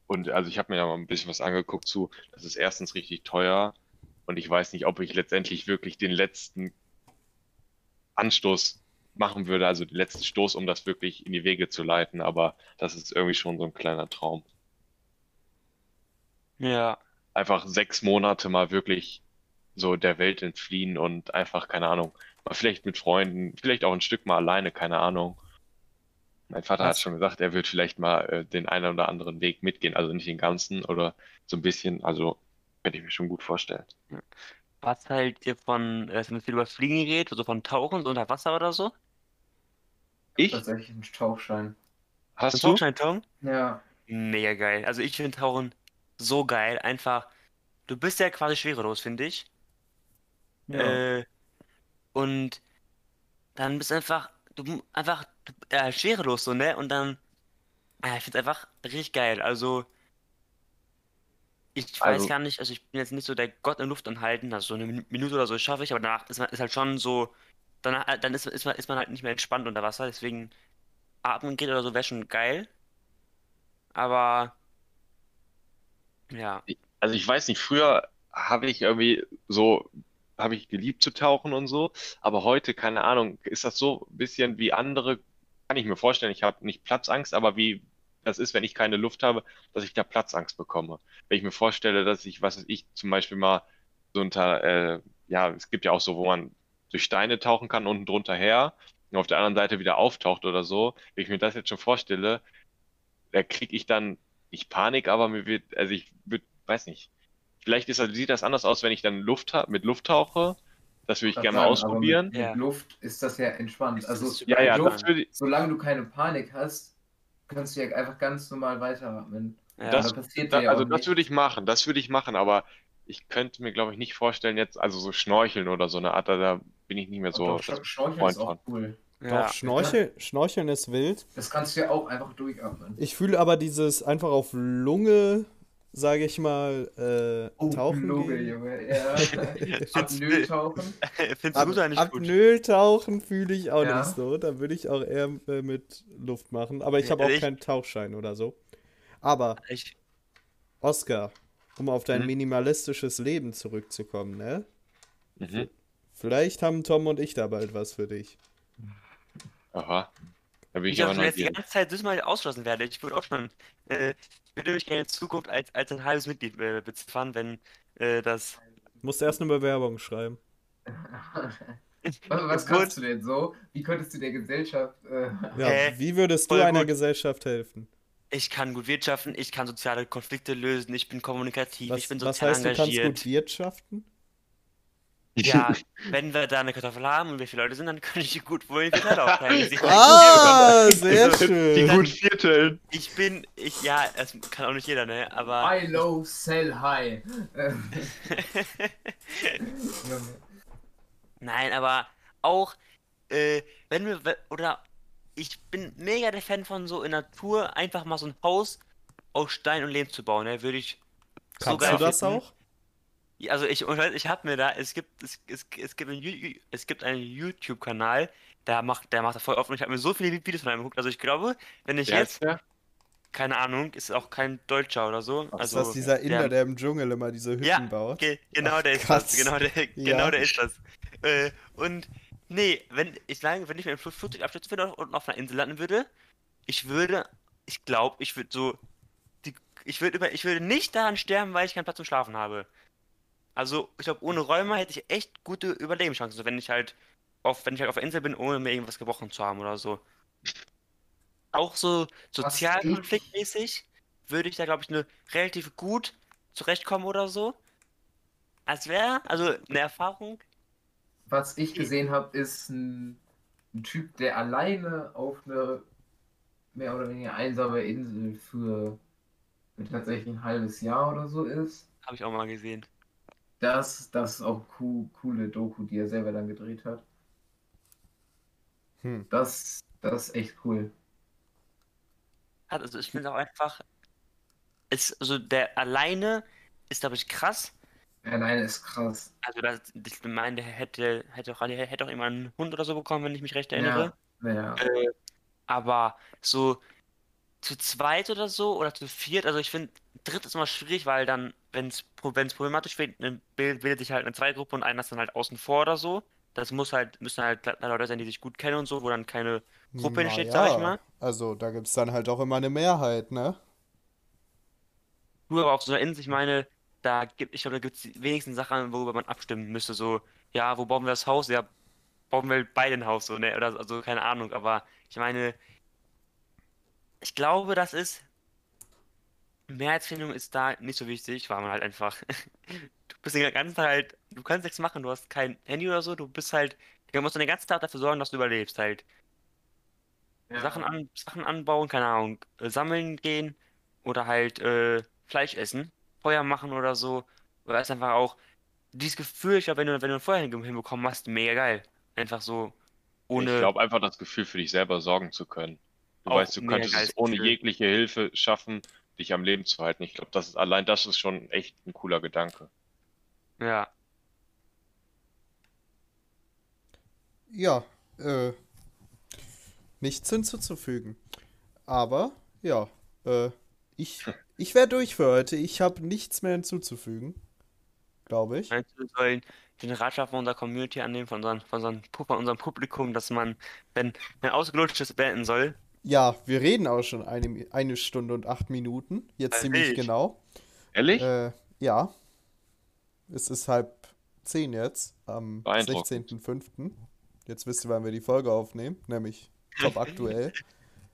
Und also ich habe mir ja mal ein bisschen was angeguckt zu, das ist erstens richtig teuer und ich weiß nicht, ob ich letztendlich wirklich den letzten Anstoß machen würde, also den letzten Stoß, um das wirklich in die Wege zu leiten, aber das ist irgendwie schon so ein kleiner Traum. Ja, einfach sechs Monate mal wirklich so der Welt entfliehen und einfach, keine Ahnung, mal vielleicht mit Freunden, vielleicht auch ein Stück mal alleine, keine Ahnung. Mein Vater hat schon gesagt, er wird vielleicht mal äh, den einen oder anderen Weg mitgehen, also nicht den ganzen oder so ein bisschen, also könnte ich mir schon gut vorstellen. was halt ihr von, äh, wenn viel über Fliegen redet, also von Tauchen, so unter Wasser oder so? Ich? Tatsächlich ein Tauchschein. Hast So du? Tauchschein-Tauchen? Ja. Mega geil. Also ich finde Tauchen so geil. Einfach, du bist ja quasi schwerelos, finde ich. ja. Äh, und dann bist du einfach, du einfach äh, schwerelos so, ne? Und dann, äh, ich finde es einfach richtig geil. Also, ich weiß Also- gar nicht, also ich bin jetzt nicht so der Gott in Luft anhalten, also so eine Min- Minute oder so schaffe ich, aber danach ist man ist halt schon so, danach, äh, dann ist, ist man, ist man halt nicht mehr entspannt unter Wasser, deswegen atmen geht oder so wäre schon geil. Aber, ja. Also ich weiß nicht, früher habe ich irgendwie so, habe ich geliebt zu tauchen und so, aber heute, keine Ahnung, ist das so ein bisschen wie andere, kann ich mir vorstellen, ich habe nicht Platzangst, aber wie das ist, wenn ich keine Luft habe, dass ich da Platzangst bekomme. Wenn ich mir vorstelle, dass ich, was weiß ich, zum Beispiel mal so unter, äh, ja, es gibt ja auch so, wo man durch Steine tauchen kann, unten drunter her und auf der anderen Seite wieder auftaucht oder so. Wenn ich mir das jetzt schon vorstelle, da kriege ich dann nicht Panik, aber mir wird, also ich würde, weiß nicht, vielleicht ist, sieht das anders aus, wenn ich dann Luft mit Luft tauche. Das würde ich gerne mal ausprobieren. Aber mit, Ja. mit Luft ist das ja entspannt. Also, Ja, ja, Luft- solange du keine Panik hast, kannst du ja einfach ganz normal weiteratmen. Ja. Das- da passiert da, ja also das würde ich machen, das würde ich machen, aber ich könnte mir, glaube ich, nicht vorstellen, jetzt, also so Schnorcheln oder so eine Art, da, da bin ich nicht mehr so Doch, das Sch- Schnorcheln ist auch cool. Ja. Doch, Schnorchel, Schnorcheln ist wild. Das kannst du ja auch einfach durchatmen. Ich fühle aber dieses einfach auf Lunge, sage ich mal, äh, tauchen Lunge, gehen. Junge. Ja. Apnoe tauchen. Findest du Ab, oder nicht gut? Apnoe-Tauchen fühle ich auch Ja. nicht so. Da würde ich auch eher äh, mit Luft machen. Aber ich habe auch ich- keinen Tauchschein oder so. Aber, Ich, Oscar, um auf dein Hm? minimalistisches Leben zurückzukommen, ne? Mhm. Vielleicht haben Tom und ich da bald was für dich. Aha. Da bin ich ich aber schon jetzt die ganze Zeit mal ausgeschlossen werde. Ich würde auch schon, äh, ich würde mich gerne in Zukunft als, als ein halbes Mitglied äh, beziffern, wenn äh, das. Musst erst eine Bewerbung schreiben. Was, was kannst du denn so? Wie könntest du der Gesellschaft. Äh, Ja, Hä? wie würdest du einer gut. Gesellschaft helfen? Ich kann gut wirtschaften, ich kann soziale Konflikte lösen, ich bin kommunikativ, Was, ich bin was sozial heißt, du kannst engagiert. gut wirtschaften? Ja, wenn wir da eine Kartoffel haben und wir viele Leute sind, dann kann ich die gut wohl wieder aufteilen. Ah, sehr Also, Die schön. gut vierteln. Ich bin, ich, ja, das kann auch nicht jeder, ne? Aber Buy low, sell high. Nein, aber auch, äh, wenn wir, oder ich bin mega der Fan von so in Natur einfach mal so ein Haus aus Stein und Lehm zu bauen, ne? Würde ich so Kannst geil du das finden. auch? Also ich, ich habe mir da, es gibt, es, es, es gibt einen, es gibt einen YouTube-Kanal, der macht, der macht das voll oft und ich habe mir so viele Videos von ihm geguckt. Also ich glaube, wenn ich Wer jetzt, der? keine Ahnung, ist auch kein Deutscher oder so. Ach, Also ist das dieser Inder, der, der im Dschungel immer diese Hütten Ja, baut? ge genau Ach, der ist das, genau der, Ja. genau der ist das. Äh, und nee, wenn ich sage, wenn ich mit dem Fl- Flugzeug abstürzen würde und auf einer Insel landen würde, ich würde, ich glaube, ich würde so, die, ich würde über, ich würde nicht daran sterben, weil ich keinen Platz zum Schlafen habe. Also, ich glaube, ohne Räume hätte ich echt gute Überlebenschancen, also wenn ich halt auf, wenn ich halt auf der Insel bin, ohne mir irgendwas gebrochen zu haben oder so. Auch so sozialkonfliktmäßig würde ich da, glaube ich, eine relativ gut zurechtkommen oder so. Als wäre, also eine Erfahrung. Was ich gesehen habe, ist ein, ein Typ, der alleine auf eine mehr oder weniger einsame Insel für, für tatsächlich ein halbes Jahr oder so ist. Habe ich auch mal gesehen. Das, das ist auch cool, coole Doku, die er selber dann gedreht hat. Hm. Das, das ist echt cool. Also ich finde auch einfach, ist, also der alleine ist, glaube ich, krass. Alleine ist krass. Also das, ich meine, der hätte, hätte auch, hätte auch immer einen Hund oder so bekommen, wenn ich mich recht erinnere. Ja, ja. Äh, aber so zu zweit oder so oder zu viert, also ich finde, dritt ist immer schwierig, weil dann, wenn es problematisch wird, bildet sich halt eine Zweiergruppe und einer ist dann halt außen vor oder so. Das muss halt, müssen halt Leute sein, die sich gut kennen und so, wo dann keine Gruppe entsteht, sag ich mal. Also, da gibt es dann halt auch immer eine Mehrheit, ne? Nur aber auf so einer Insel, ich meine, da gibt, ich glaube, da gibt es die wenigsten Sachen, worüber man abstimmen müsste. So, ja, wo bauen wir das Haus? Ja, bauen wir beide ein Haus, so, ne? Oder also keine Ahnung, aber ich meine, ich glaube, das ist. Mehrheitsfindung ist da nicht so wichtig, weil man halt einfach. Du bist den ganzen Tag halt, du kannst nichts machen, du hast kein Handy oder so, du bist halt, du musst den ganzen Tag dafür sorgen, dass du überlebst halt. Ja. Sachen an, Sachen anbauen, keine Ahnung, äh, sammeln gehen oder halt äh, Fleisch essen, Feuer machen oder so. Oder ist einfach auch dieses Gefühl, ich glaube, wenn du, wenn du ein Feuer hin- hinbekommen hast, mega geil. Einfach so Ich ohne. glaube einfach das Gefühl für dich selber sorgen zu können. Du weißt, du könntest es ohne Gefühl. jegliche Hilfe schaffen, dich am Leben zu halten. Ich glaube, das ist allein das ist schon echt ein cooler Gedanke. Ja. Ja, äh, nichts hinzuzufügen. Aber, ja, äh, ich, ich wäre durch für heute. Ich habe nichts mehr hinzuzufügen. Glaube ich. Meinst du, wir sollen den Ratschlag von unserer Community annehmen, von unseren, von unseren, unserem Publikum, dass man, wenn ein ausgelutschtes beenden soll, Ja, wir reden auch schon eine, eine Stunde und acht Minuten. Jetzt ziemlich Ehrlich? genau. Ehrlich? Äh, ja. Es ist halb zehn jetzt, am Beeindruckend. 16.05. Jetzt wisst ihr, wann wir die Folge aufnehmen, nämlich top aktuell.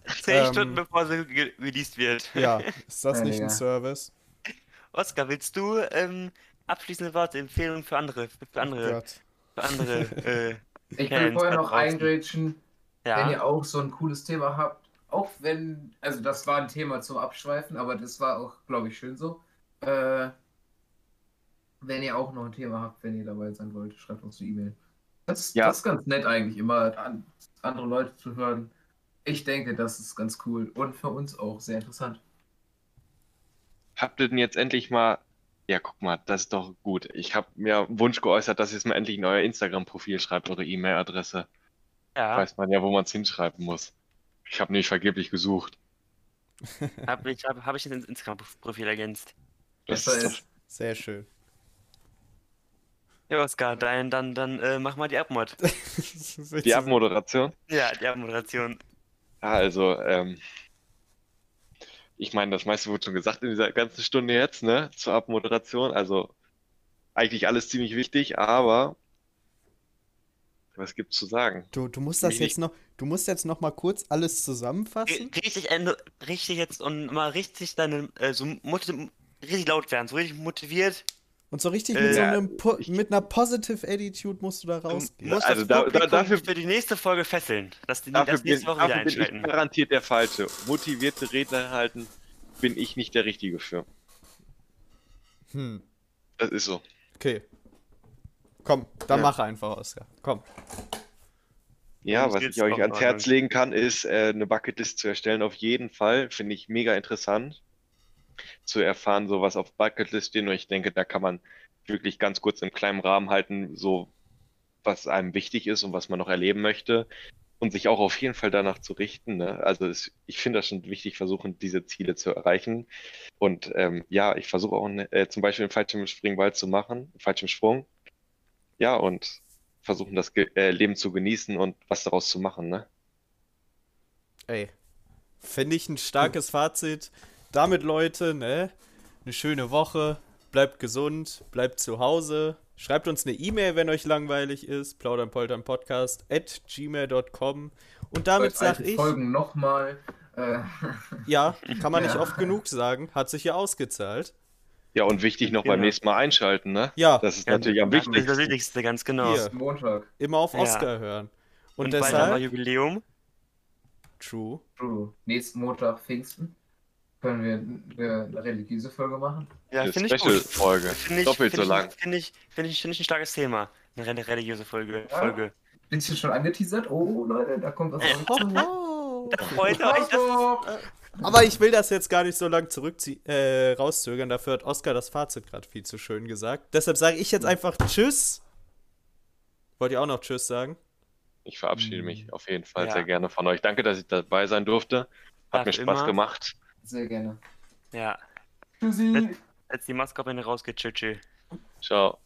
zehn Ähm, Stunden bevor sie released wird. Ja, ist das Ja, nicht ein Digga. Service? Oskar, willst du ähm, abschließende Worte, Empfehlungen für andere, für Oh andere, Gott. für andere, äh, Ich will vorher noch eingrätschen, wenn ja, ihr auch so ein cooles Thema habt. Auch wenn, also das war ein Thema zum Abschweifen, aber das war auch, glaube ich, schön so. Äh, wenn ihr auch noch ein Thema habt, wenn ihr dabei sein wollt, schreibt uns eine E-Mail. Das, Ja. das ist ganz nett eigentlich, immer an, andere Leute zu hören. Ich denke, das ist ganz cool und für uns auch sehr interessant. Habt ihr denn jetzt endlich mal. Ja, guck mal, das ist doch gut. Ich habe mir einen Wunsch geäußert, dass ihr jetzt mal endlich in euer Instagram-Profil schreibt, eure E-Mail-Adresse. ja, Weiß man ja, wo man es hinschreiben muss. Ich habe nämlich vergeblich gesucht. hab ich, hab, hab ich ins Instagram-Profil ergänzt. Das Besser ist doch, ist, Sehr schön. Ja, Oskar, dann, dann, dann äh, mach mal die Abmod. die Abmoderation. Ja, die Abmoderation. Ja, also, ähm, ich meine, das meiste wurde schon gesagt in dieser ganzen Stunde jetzt, ne, zur Abmoderation. Also, eigentlich alles ziemlich wichtig, aber Was gibt's zu sagen? Du, du musst das Mich jetzt noch, du musst jetzt noch mal kurz alles zusammenfassen. Richtig, Ende, richtig jetzt und mal richtig deine, äh, so richtig laut werden, so richtig motiviert. Und so richtig Äh, mit so ja, einem ich- mit einer Positive Attitude musst du da rausgehen. musst Also da- da- dafür- für die nächste Folge fesseln, dass die Dafür das bin, nächste Woche wieder bin einschalten. garantiert der Falsche. Motivierte Redner halten bin ich nicht der Richtige für. Hm, Das ist so. okay. Komm, dann Ja. mach einfach, Oskar. Komm. Ja, was ich euch ans Herz legen kann, ist äh, eine Bucketlist zu erstellen. Auf jeden Fall. Finde ich mega interessant zu erfahren, so was auf Bucketlist steht. Und ich denke, da kann man wirklich ganz kurz im kleinen Rahmen halten, so was einem wichtig ist und was man noch erleben möchte. Und sich auch auf jeden Fall danach zu richten. Ne? Also es, ich finde das schon wichtig, versuchen, diese Ziele zu erreichen. Und ähm, ja, ich versuche auch äh, zum Beispiel einen Fallschirmspringwald zu machen, einen Fallschirmsprung. Ja, und versuchen, das Ge äh, Leben zu genießen und was daraus zu machen, ne? Ey. Finde ich ein starkes Fazit. Damit, Leute, ne? Eine schöne Woche. Bleibt gesund, bleibt zu Hause. Schreibt uns eine E-Mail, wenn euch langweilig ist. plaudernpolternpodcast at gmail.com. Und damit Hört sag alte ich, Folgen nochmal. Äh, ja, kann man nicht Ja. oft genug sagen, hat sich ja ausgezahlt. Ja, und wichtig noch beim Genau. nächsten Mal einschalten, ne? Ja, Das ist Ja, natürlich am das ist das wichtigsten. Wichtigste, ganz genau. Hier. Montag. immer auf Ja. Oscar hören. Und, Und, bald haben deshalb, Jubiläum. true. True. Nächsten Montag Pfingsten. Können wir eine, religiöse Folge machen? Ja, finde ich gut. Special-Folge. Finde ich, Doppelt finde so ich, lang. Finde ich, finde ich, finde ich ein starkes Thema. Eine rel- religiöse Folge. Ja. Folge. Bisschen schon angeteasert? Oh, Leute, da kommt was zu. ho. Da freut euch. Das, Oh, Aber ich will das jetzt gar nicht so lang zurückziehen, äh, rauszögern. Dafür hat Oscar das Fazit gerade viel zu schön gesagt. Deshalb sage ich jetzt einfach Tschüss. Wollt ihr auch noch Tschüss sagen? Ich verabschiede mich auf jeden Fall Ja. sehr gerne von euch. Danke, dass ich dabei sein durfte. Hat Darf mir Spaß immer. gemacht. Sehr gerne. ja. Tschüssi. Als die Maske auf Ende rausgeht, tschüss. tschüss. Ciao.